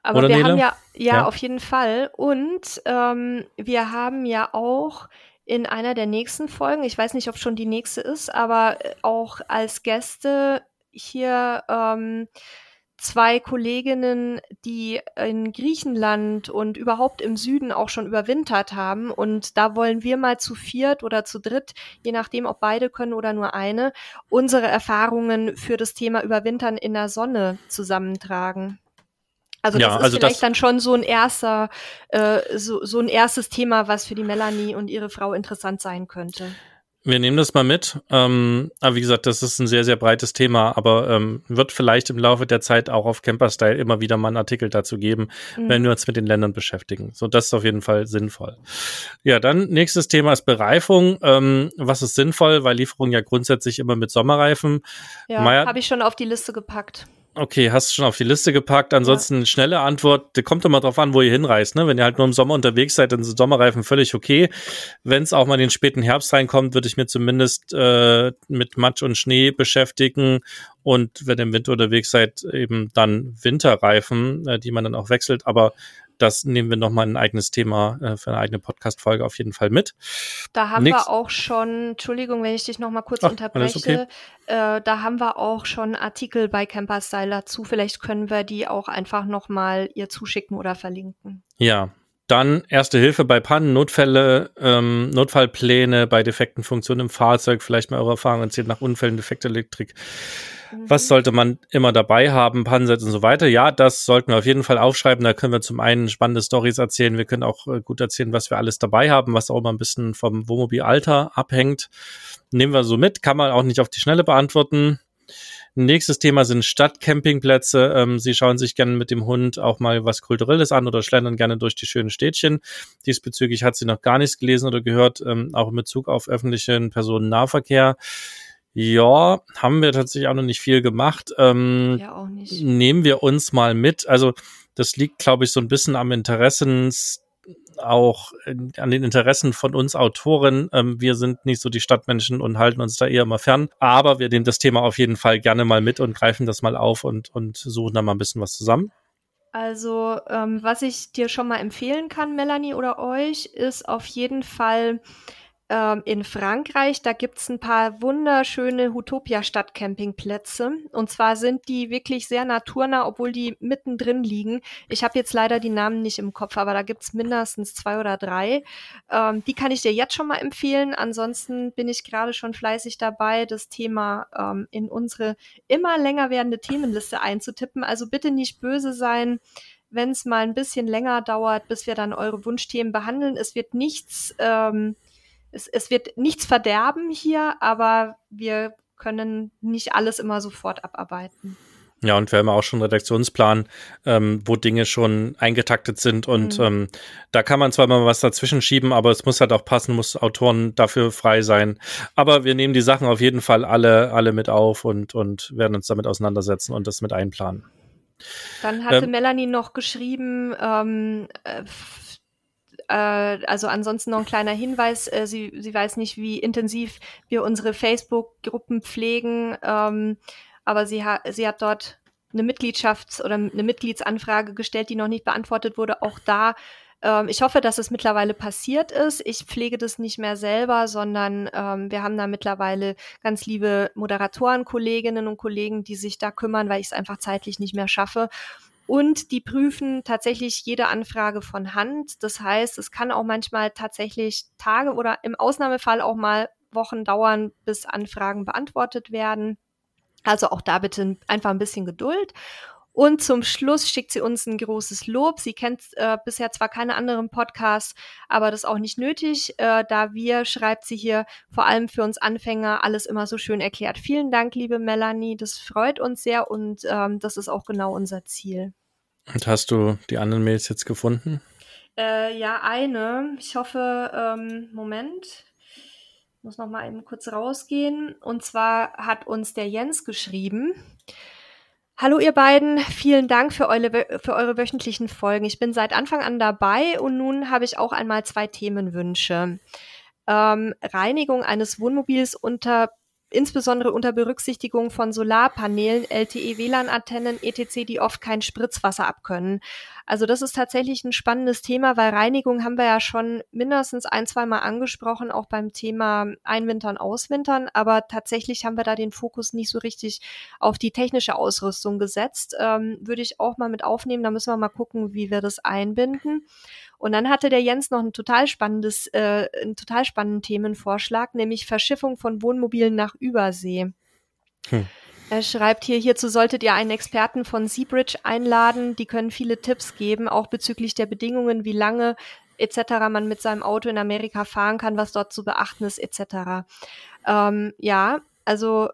A: Aber Oder wir Nele? haben ja, ja, ja, auf jeden Fall. Und ähm, wir haben ja auch in einer der nächsten Folgen, ich weiß nicht, ob schon die nächste ist, aber auch als Gäste hier ähm, zwei Kolleginnen, die in Griechenland und überhaupt im Süden auch schon überwintert haben. Und da wollen wir mal zu viert oder zu dritt, je nachdem, ob beide können oder nur eine, unsere Erfahrungen für das Thema Überwintern in der Sonne zusammentragen. Also das ja, ist also vielleicht das dann schon so ein erster, äh, so, so ein erstes Thema, was für die Melanie und ihre Frau interessant sein könnte.
B: Wir nehmen das mal mit. Ähm, aber wie gesagt, das ist ein sehr, sehr breites Thema, aber ähm, wird vielleicht im Laufe der Zeit auch auf Camperstyle immer wieder mal einen Artikel dazu geben, mhm. wenn wir uns mit den Ländern beschäftigen. So, das ist auf jeden Fall sinnvoll. Ja, dann nächstes Thema ist Bereifung. Ähm, was ist sinnvoll? Weil Lieferung ja grundsätzlich immer mit Sommerreifen.
A: Ja, habe ich schon auf die Liste gepackt.
B: Okay, hast du schon auf die Liste gepackt. Ansonsten ja. schnelle Antwort, kommt immer drauf an, wo ihr hinreist. Ne? Wenn ihr halt nur im Sommer unterwegs seid, dann sind Sommerreifen völlig okay. Wenn es auch mal in den späten Herbst reinkommt, würde ich mir zumindest äh, mit Matsch und Schnee beschäftigen und wenn ihr im Winter unterwegs seid, eben dann Winterreifen, äh, die man dann auch wechselt. Aber das nehmen wir nochmal ein eigenes Thema äh, für eine eigene Podcast-Folge auf jeden Fall mit.
A: Da haben Nix. wir auch schon, Entschuldigung, wenn ich dich nochmal kurz Ach, unterbreche, okay. äh, da haben wir auch schon Artikel bei Camper Style dazu. Vielleicht können wir die auch einfach nochmal ihr zuschicken oder verlinken.
B: Ja, dann Erste Hilfe bei Pannen, Notfälle, ähm, Notfallpläne bei defekten Funktionen im Fahrzeug, vielleicht mal eure Erfahrungen erzählt nach Unfällen, defekte Elektrik. Was sollte man immer dabei haben, Pannensets und so weiter? Ja, das sollten wir auf jeden Fall aufschreiben. Da können wir zum einen spannende Stories erzählen. Wir können auch äh, gut erzählen, was wir alles dabei haben, was auch immer ein bisschen vom Wohnmobilalter abhängt. Nehmen wir so mit, kann man auch nicht auf die Schnelle beantworten. Nächstes Thema sind Stadtcampingplätze. Ähm, Sie schauen sich gerne mit dem Hund auch mal was Kulturelles an oder schlendern gerne durch die schönen Städtchen. Diesbezüglich hat sie noch gar nichts gelesen oder gehört, ähm, auch in Bezug auf öffentlichen Personennahverkehr. Ja, haben wir tatsächlich auch noch nicht viel gemacht. Ähm, ja, auch nicht. Nehmen wir uns mal mit. Also das liegt, glaube ich, so ein bisschen am Interessens auch an den Interessen von uns Autoren. Ähm, wir sind nicht so die Stadtmenschen und halten uns da eher mal fern. Aber wir nehmen das Thema auf jeden Fall gerne mal mit und greifen das mal auf und, und suchen da mal ein bisschen was zusammen.
A: Also, ähm, was ich dir schon mal empfehlen kann, Melanie oder euch, ist auf jeden Fall ähm, in Frankreich. Da gibt's ein paar wunderschöne Utopia-Stadtcampingplätze. Und zwar sind die wirklich sehr naturnah, obwohl die mittendrin liegen. Ich habe jetzt leider die Namen nicht im Kopf, aber da gibt's mindestens zwei oder drei. Ähm, die kann ich dir jetzt schon mal empfehlen. Ansonsten bin ich gerade schon fleißig dabei, das Thema ähm, in unsere immer länger werdende Themenliste einzutippen. Also bitte nicht böse sein wenn es mal ein bisschen länger dauert, bis wir dann eure Wunschthemen behandeln. Es wird nichts ähm, es, es wird nichts verderben hier, aber wir können nicht alles immer sofort abarbeiten.
B: Ja, und wir haben auch schon einen Redaktionsplan, ähm, wo Dinge schon eingetaktet sind und mhm. ähm, da kann man zwar mal was dazwischen schieben, aber es muss halt auch passen, muss Autoren dafür frei sein. Aber wir nehmen die Sachen auf jeden Fall alle, alle mit auf und, und werden uns damit auseinandersetzen und das mit einplanen.
A: Dann hatte ähm, Melanie noch geschrieben, ähm, äh, also ansonsten noch ein kleiner Hinweis, äh, sie, sie weiß nicht, wie intensiv wir unsere Facebook-Gruppen pflegen, ähm, aber sie, ha sie hat dort eine Mitgliedschafts- oder eine Mitgliedsanfrage gestellt, die noch nicht beantwortet wurde. Auch da ähm, ich hoffe, dass es mittlerweile passiert ist. Ich pflege das nicht mehr selber, sondern ähm, wir haben da mittlerweile ganz liebe Moderatoren, Kolleginnen und Kollegen, die sich da kümmern, weil ich es einfach zeitlich nicht mehr schaffe. Und die prüfen tatsächlich jede Anfrage von Hand. Das heißt, es kann auch manchmal tatsächlich Tage oder im Ausnahmefall auch mal Wochen dauern, bis Anfragen beantwortet werden. Also auch da bitte einfach ein bisschen Geduld. Und zum Schluss schickt sie uns ein großes Lob. Sie kennt äh, bisher zwar keine anderen Podcasts, aber das ist auch nicht nötig, äh, da wir, schreibt sie hier, vor allem für uns Anfänger alles immer so schön erklärt. Vielen Dank, liebe Melanie. Das freut uns sehr und ähm, das ist auch genau unser Ziel.
B: Und hast du die anderen Mails jetzt gefunden?
A: Äh, ja, eine. Ich hoffe, ähm, Moment. muss noch mal eben kurz rausgehen. Und zwar hat uns der Jens geschrieben. Hallo ihr beiden, vielen Dank für eure, für eure wöchentlichen Folgen. Ich bin seit Anfang an dabei und nun habe ich auch einmal zwei Themenwünsche. Ähm, Reinigung eines Wohnmobils unter insbesondere unter Berücksichtigung von Solarpanelen, LTE-WLAN-Antennen, etc., die oft kein Spritzwasser abkönnen. Also das ist tatsächlich ein spannendes Thema, weil Reinigung haben wir ja schon mindestens ein, zwei Mal angesprochen, auch beim Thema Einwintern, Auswintern. Aber tatsächlich haben wir da den Fokus nicht so richtig auf die technische Ausrüstung gesetzt. Ähm, würde ich auch mal mit aufnehmen. Da müssen wir mal gucken, wie wir das einbinden. Und dann hatte der Jens noch ein total spannendes, äh, einen total spannenden Themenvorschlag, nämlich Verschiffung von Wohnmobilen nach Übersee. Hm. Er schreibt hier, hierzu solltet ihr einen Experten von Seabridge einladen. Die können viele Tipps geben, auch bezüglich der Bedingungen, wie lange etc. man mit seinem Auto in Amerika fahren kann, was dort zu beachten ist etc. Ähm, ja, also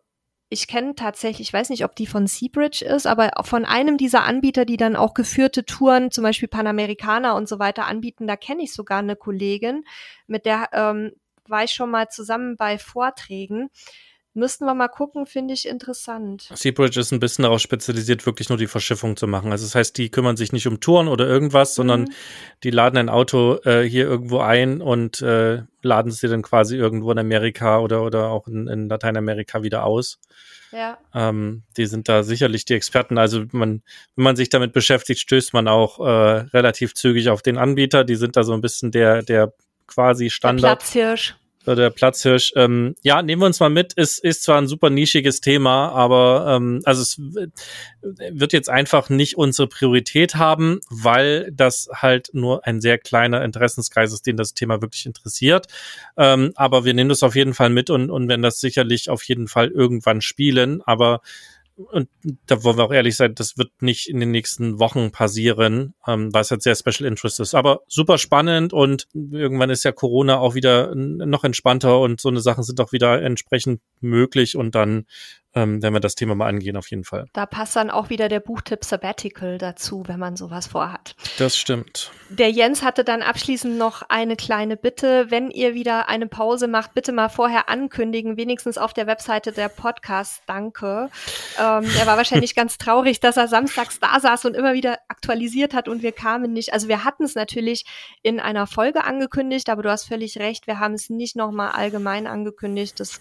A: ich kenne tatsächlich, ich weiß nicht, ob die von Seabridge ist, aber von einem dieser Anbieter, die dann auch geführte Touren, zum Beispiel Panamericana und so weiter anbieten, da kenne ich sogar eine Kollegin, mit der ähm, war ich schon mal zusammen bei Vorträgen. Müssten wir mal gucken, finde ich interessant.
B: Seabridge ist ein bisschen darauf spezialisiert, wirklich nur die Verschiffung zu machen. Also das heißt, die kümmern sich nicht um Touren oder irgendwas, mhm. sondern die laden ein Auto äh, hier irgendwo ein und äh, laden sie dann quasi irgendwo in Amerika oder, oder auch in, in Lateinamerika wieder aus. Ja. Ähm, die sind da sicherlich die Experten. Also man, wenn man sich damit beschäftigt, stößt man auch äh, relativ zügig auf den Anbieter. Die sind da so ein bisschen der, der quasi Standard. Der
A: Platzhirsch
B: der Platzhirsch. Ähm, ja, nehmen wir uns mal mit. Ist, ist zwar ein super nischiges Thema, aber ähm, also es wird jetzt einfach nicht unsere Priorität haben, weil das halt nur ein sehr kleiner Interessenskreis ist, den das Thema wirklich interessiert. Ähm, aber wir nehmen das auf jeden Fall mit und, und werden das sicherlich auf jeden Fall irgendwann spielen. Aber und da wollen wir auch ehrlich sein, das wird nicht in den nächsten Wochen passieren, ähm, weil es halt sehr Special Interest ist. Aber super spannend und irgendwann ist ja Corona auch wieder noch entspannter und so eine Sachen sind auch wieder entsprechend möglich und dann ähm, werden wir das Thema mal angehen, auf jeden Fall.
A: Da passt dann auch wieder der Buchtipp Sabbatical dazu, wenn man sowas vorhat.
B: Das stimmt.
A: Der Jens hatte dann abschließend noch eine kleine Bitte. Wenn ihr wieder eine Pause macht, bitte mal vorher ankündigen, wenigstens auf der Webseite der Podcast. Danke. Ähm, er war wahrscheinlich *laughs* ganz traurig, dass er samstags da saß und immer wieder aktualisiert hat und wir kamen nicht. Also wir hatten es natürlich in einer Folge angekündigt, aber du hast völlig recht, wir haben es nicht nochmal allgemein angekündigt. Das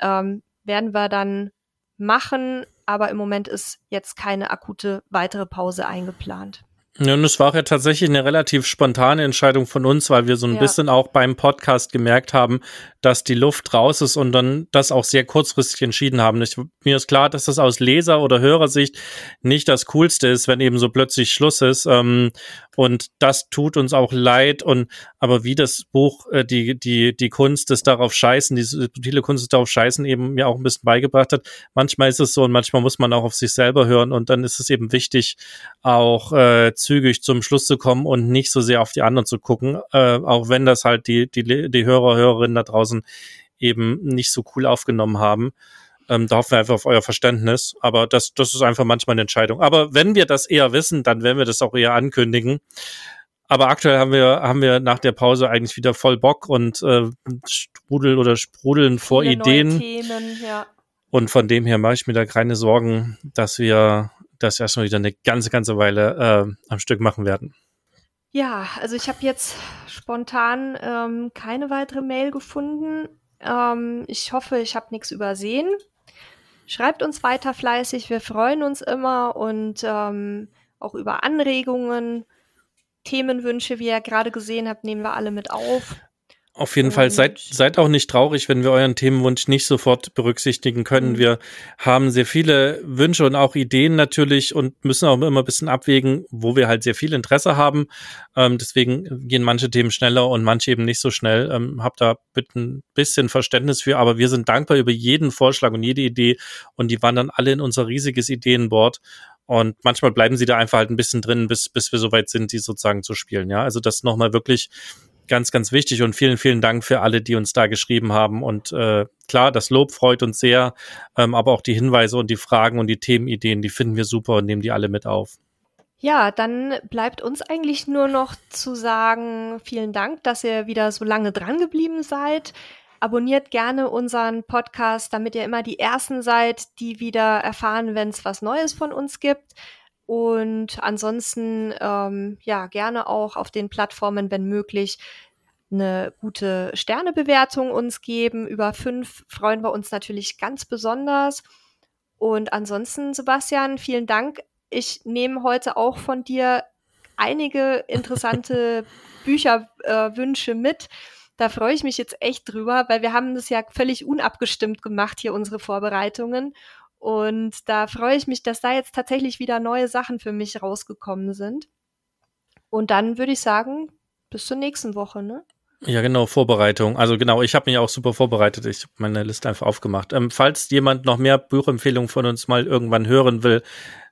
A: ähm, werden wir dann machen, aber im Moment ist jetzt keine akute weitere Pause eingeplant.
B: Ja, und es war ja tatsächlich eine relativ spontane Entscheidung von uns, weil wir so ein ja. bisschen auch beim Podcast gemerkt haben, dass die Luft raus ist und dann das auch sehr kurzfristig entschieden haben. Ich, mir ist klar, dass das aus Leser- oder Hörersicht nicht das Coolste ist, wenn eben so plötzlich Schluss ist. Ähm, und das tut uns auch leid. Und aber wie das Buch äh, die die die Kunst des darauf scheißen, die subtile Kunst des darauf scheißen eben mir auch ein bisschen beigebracht hat. Manchmal ist es so und manchmal muss man auch auf sich selber hören und dann ist es eben wichtig, auch äh, zügig zum Schluss zu kommen und nicht so sehr auf die anderen zu gucken, äh, auch wenn das halt die die die Hörer Hörerinnen da draußen eben nicht so cool aufgenommen haben. Ähm, da hoffen wir einfach auf euer Verständnis. Aber das, das ist einfach manchmal eine Entscheidung. Aber wenn wir das eher wissen, dann werden wir das auch eher ankündigen. Aber aktuell haben wir, haben wir nach der Pause eigentlich wieder voll Bock und äh, Sprudel oder Sprudeln vor Ideen. Themen, ja. Und von dem her mache ich mir da keine Sorgen, dass wir das erstmal wieder eine ganze, ganze Weile äh, am Stück machen werden.
A: Ja, also ich habe jetzt spontan ähm, keine weitere Mail gefunden. Ähm, ich hoffe, ich habe nichts übersehen. Schreibt uns weiter fleißig, wir freuen uns immer und ähm, auch über Anregungen, Themenwünsche, wie ihr gerade gesehen habt, nehmen wir alle mit auf.
B: Auf jeden Fall, seid, seid auch nicht traurig, wenn wir euren Themenwunsch nicht sofort berücksichtigen können. Mhm. Wir haben sehr viele Wünsche und auch Ideen natürlich und müssen auch immer ein bisschen abwägen, wo wir halt sehr viel Interesse haben. Ähm, deswegen gehen manche Themen schneller und manche eben nicht so schnell. Ähm, habt da bitte ein bisschen Verständnis für, aber wir sind dankbar über jeden Vorschlag und jede Idee und die wandern alle in unser riesiges Ideenboard. Und manchmal bleiben sie da einfach halt ein bisschen drin, bis, bis wir soweit sind, die sozusagen zu spielen. Ja, also das nochmal wirklich ganz, ganz wichtig und vielen, vielen Dank für alle, die uns da geschrieben haben. Und äh, klar, das Lob freut uns sehr, ähm, aber auch die Hinweise und die Fragen und die Themenideen, die finden wir super und nehmen die alle mit auf.
A: Ja, dann bleibt uns eigentlich nur noch zu sagen, vielen Dank, dass ihr wieder so lange dran geblieben seid. Abonniert gerne unseren Podcast, damit ihr immer die Ersten seid, die wieder erfahren, wenn es was Neues von uns gibt. Und ansonsten, ähm, ja, gerne auch auf den Plattformen, wenn möglich, eine gute Sternebewertung uns geben. Über fünf freuen wir uns natürlich ganz besonders. Und ansonsten, Sebastian, vielen Dank. Ich nehme heute auch von dir einige interessante *laughs* Bücherwünsche äh, mit. Da freue ich mich jetzt echt drüber, weil wir haben das ja völlig unabgestimmt gemacht hier, unsere Vorbereitungen. Und da freue ich mich, dass da jetzt tatsächlich wieder neue Sachen für mich rausgekommen sind. Und dann würde ich sagen, bis zur nächsten Woche, ne?
B: Ja, genau, Vorbereitung. Also genau, ich habe mich auch super vorbereitet. Ich habe meine Liste einfach aufgemacht. Ähm, falls jemand noch mehr Buchempfehlungen von uns mal irgendwann hören will,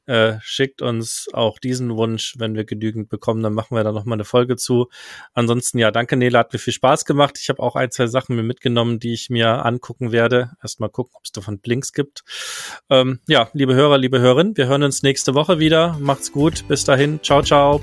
B: Äh, schickt uns auch diesen Wunsch, wenn wir genügend bekommen, dann machen wir da nochmal eine Folge zu. Ansonsten, ja, danke Nele, hat mir viel Spaß gemacht. Ich habe auch ein, zwei Sachen mir mitgenommen, die ich mir angucken werde. Erstmal gucken, ob es davon Blinks gibt. Ähm, ja, liebe Hörer, liebe Hörerinnen, wir hören uns nächste Woche wieder. Macht's gut. Bis dahin. Ciao, ciao.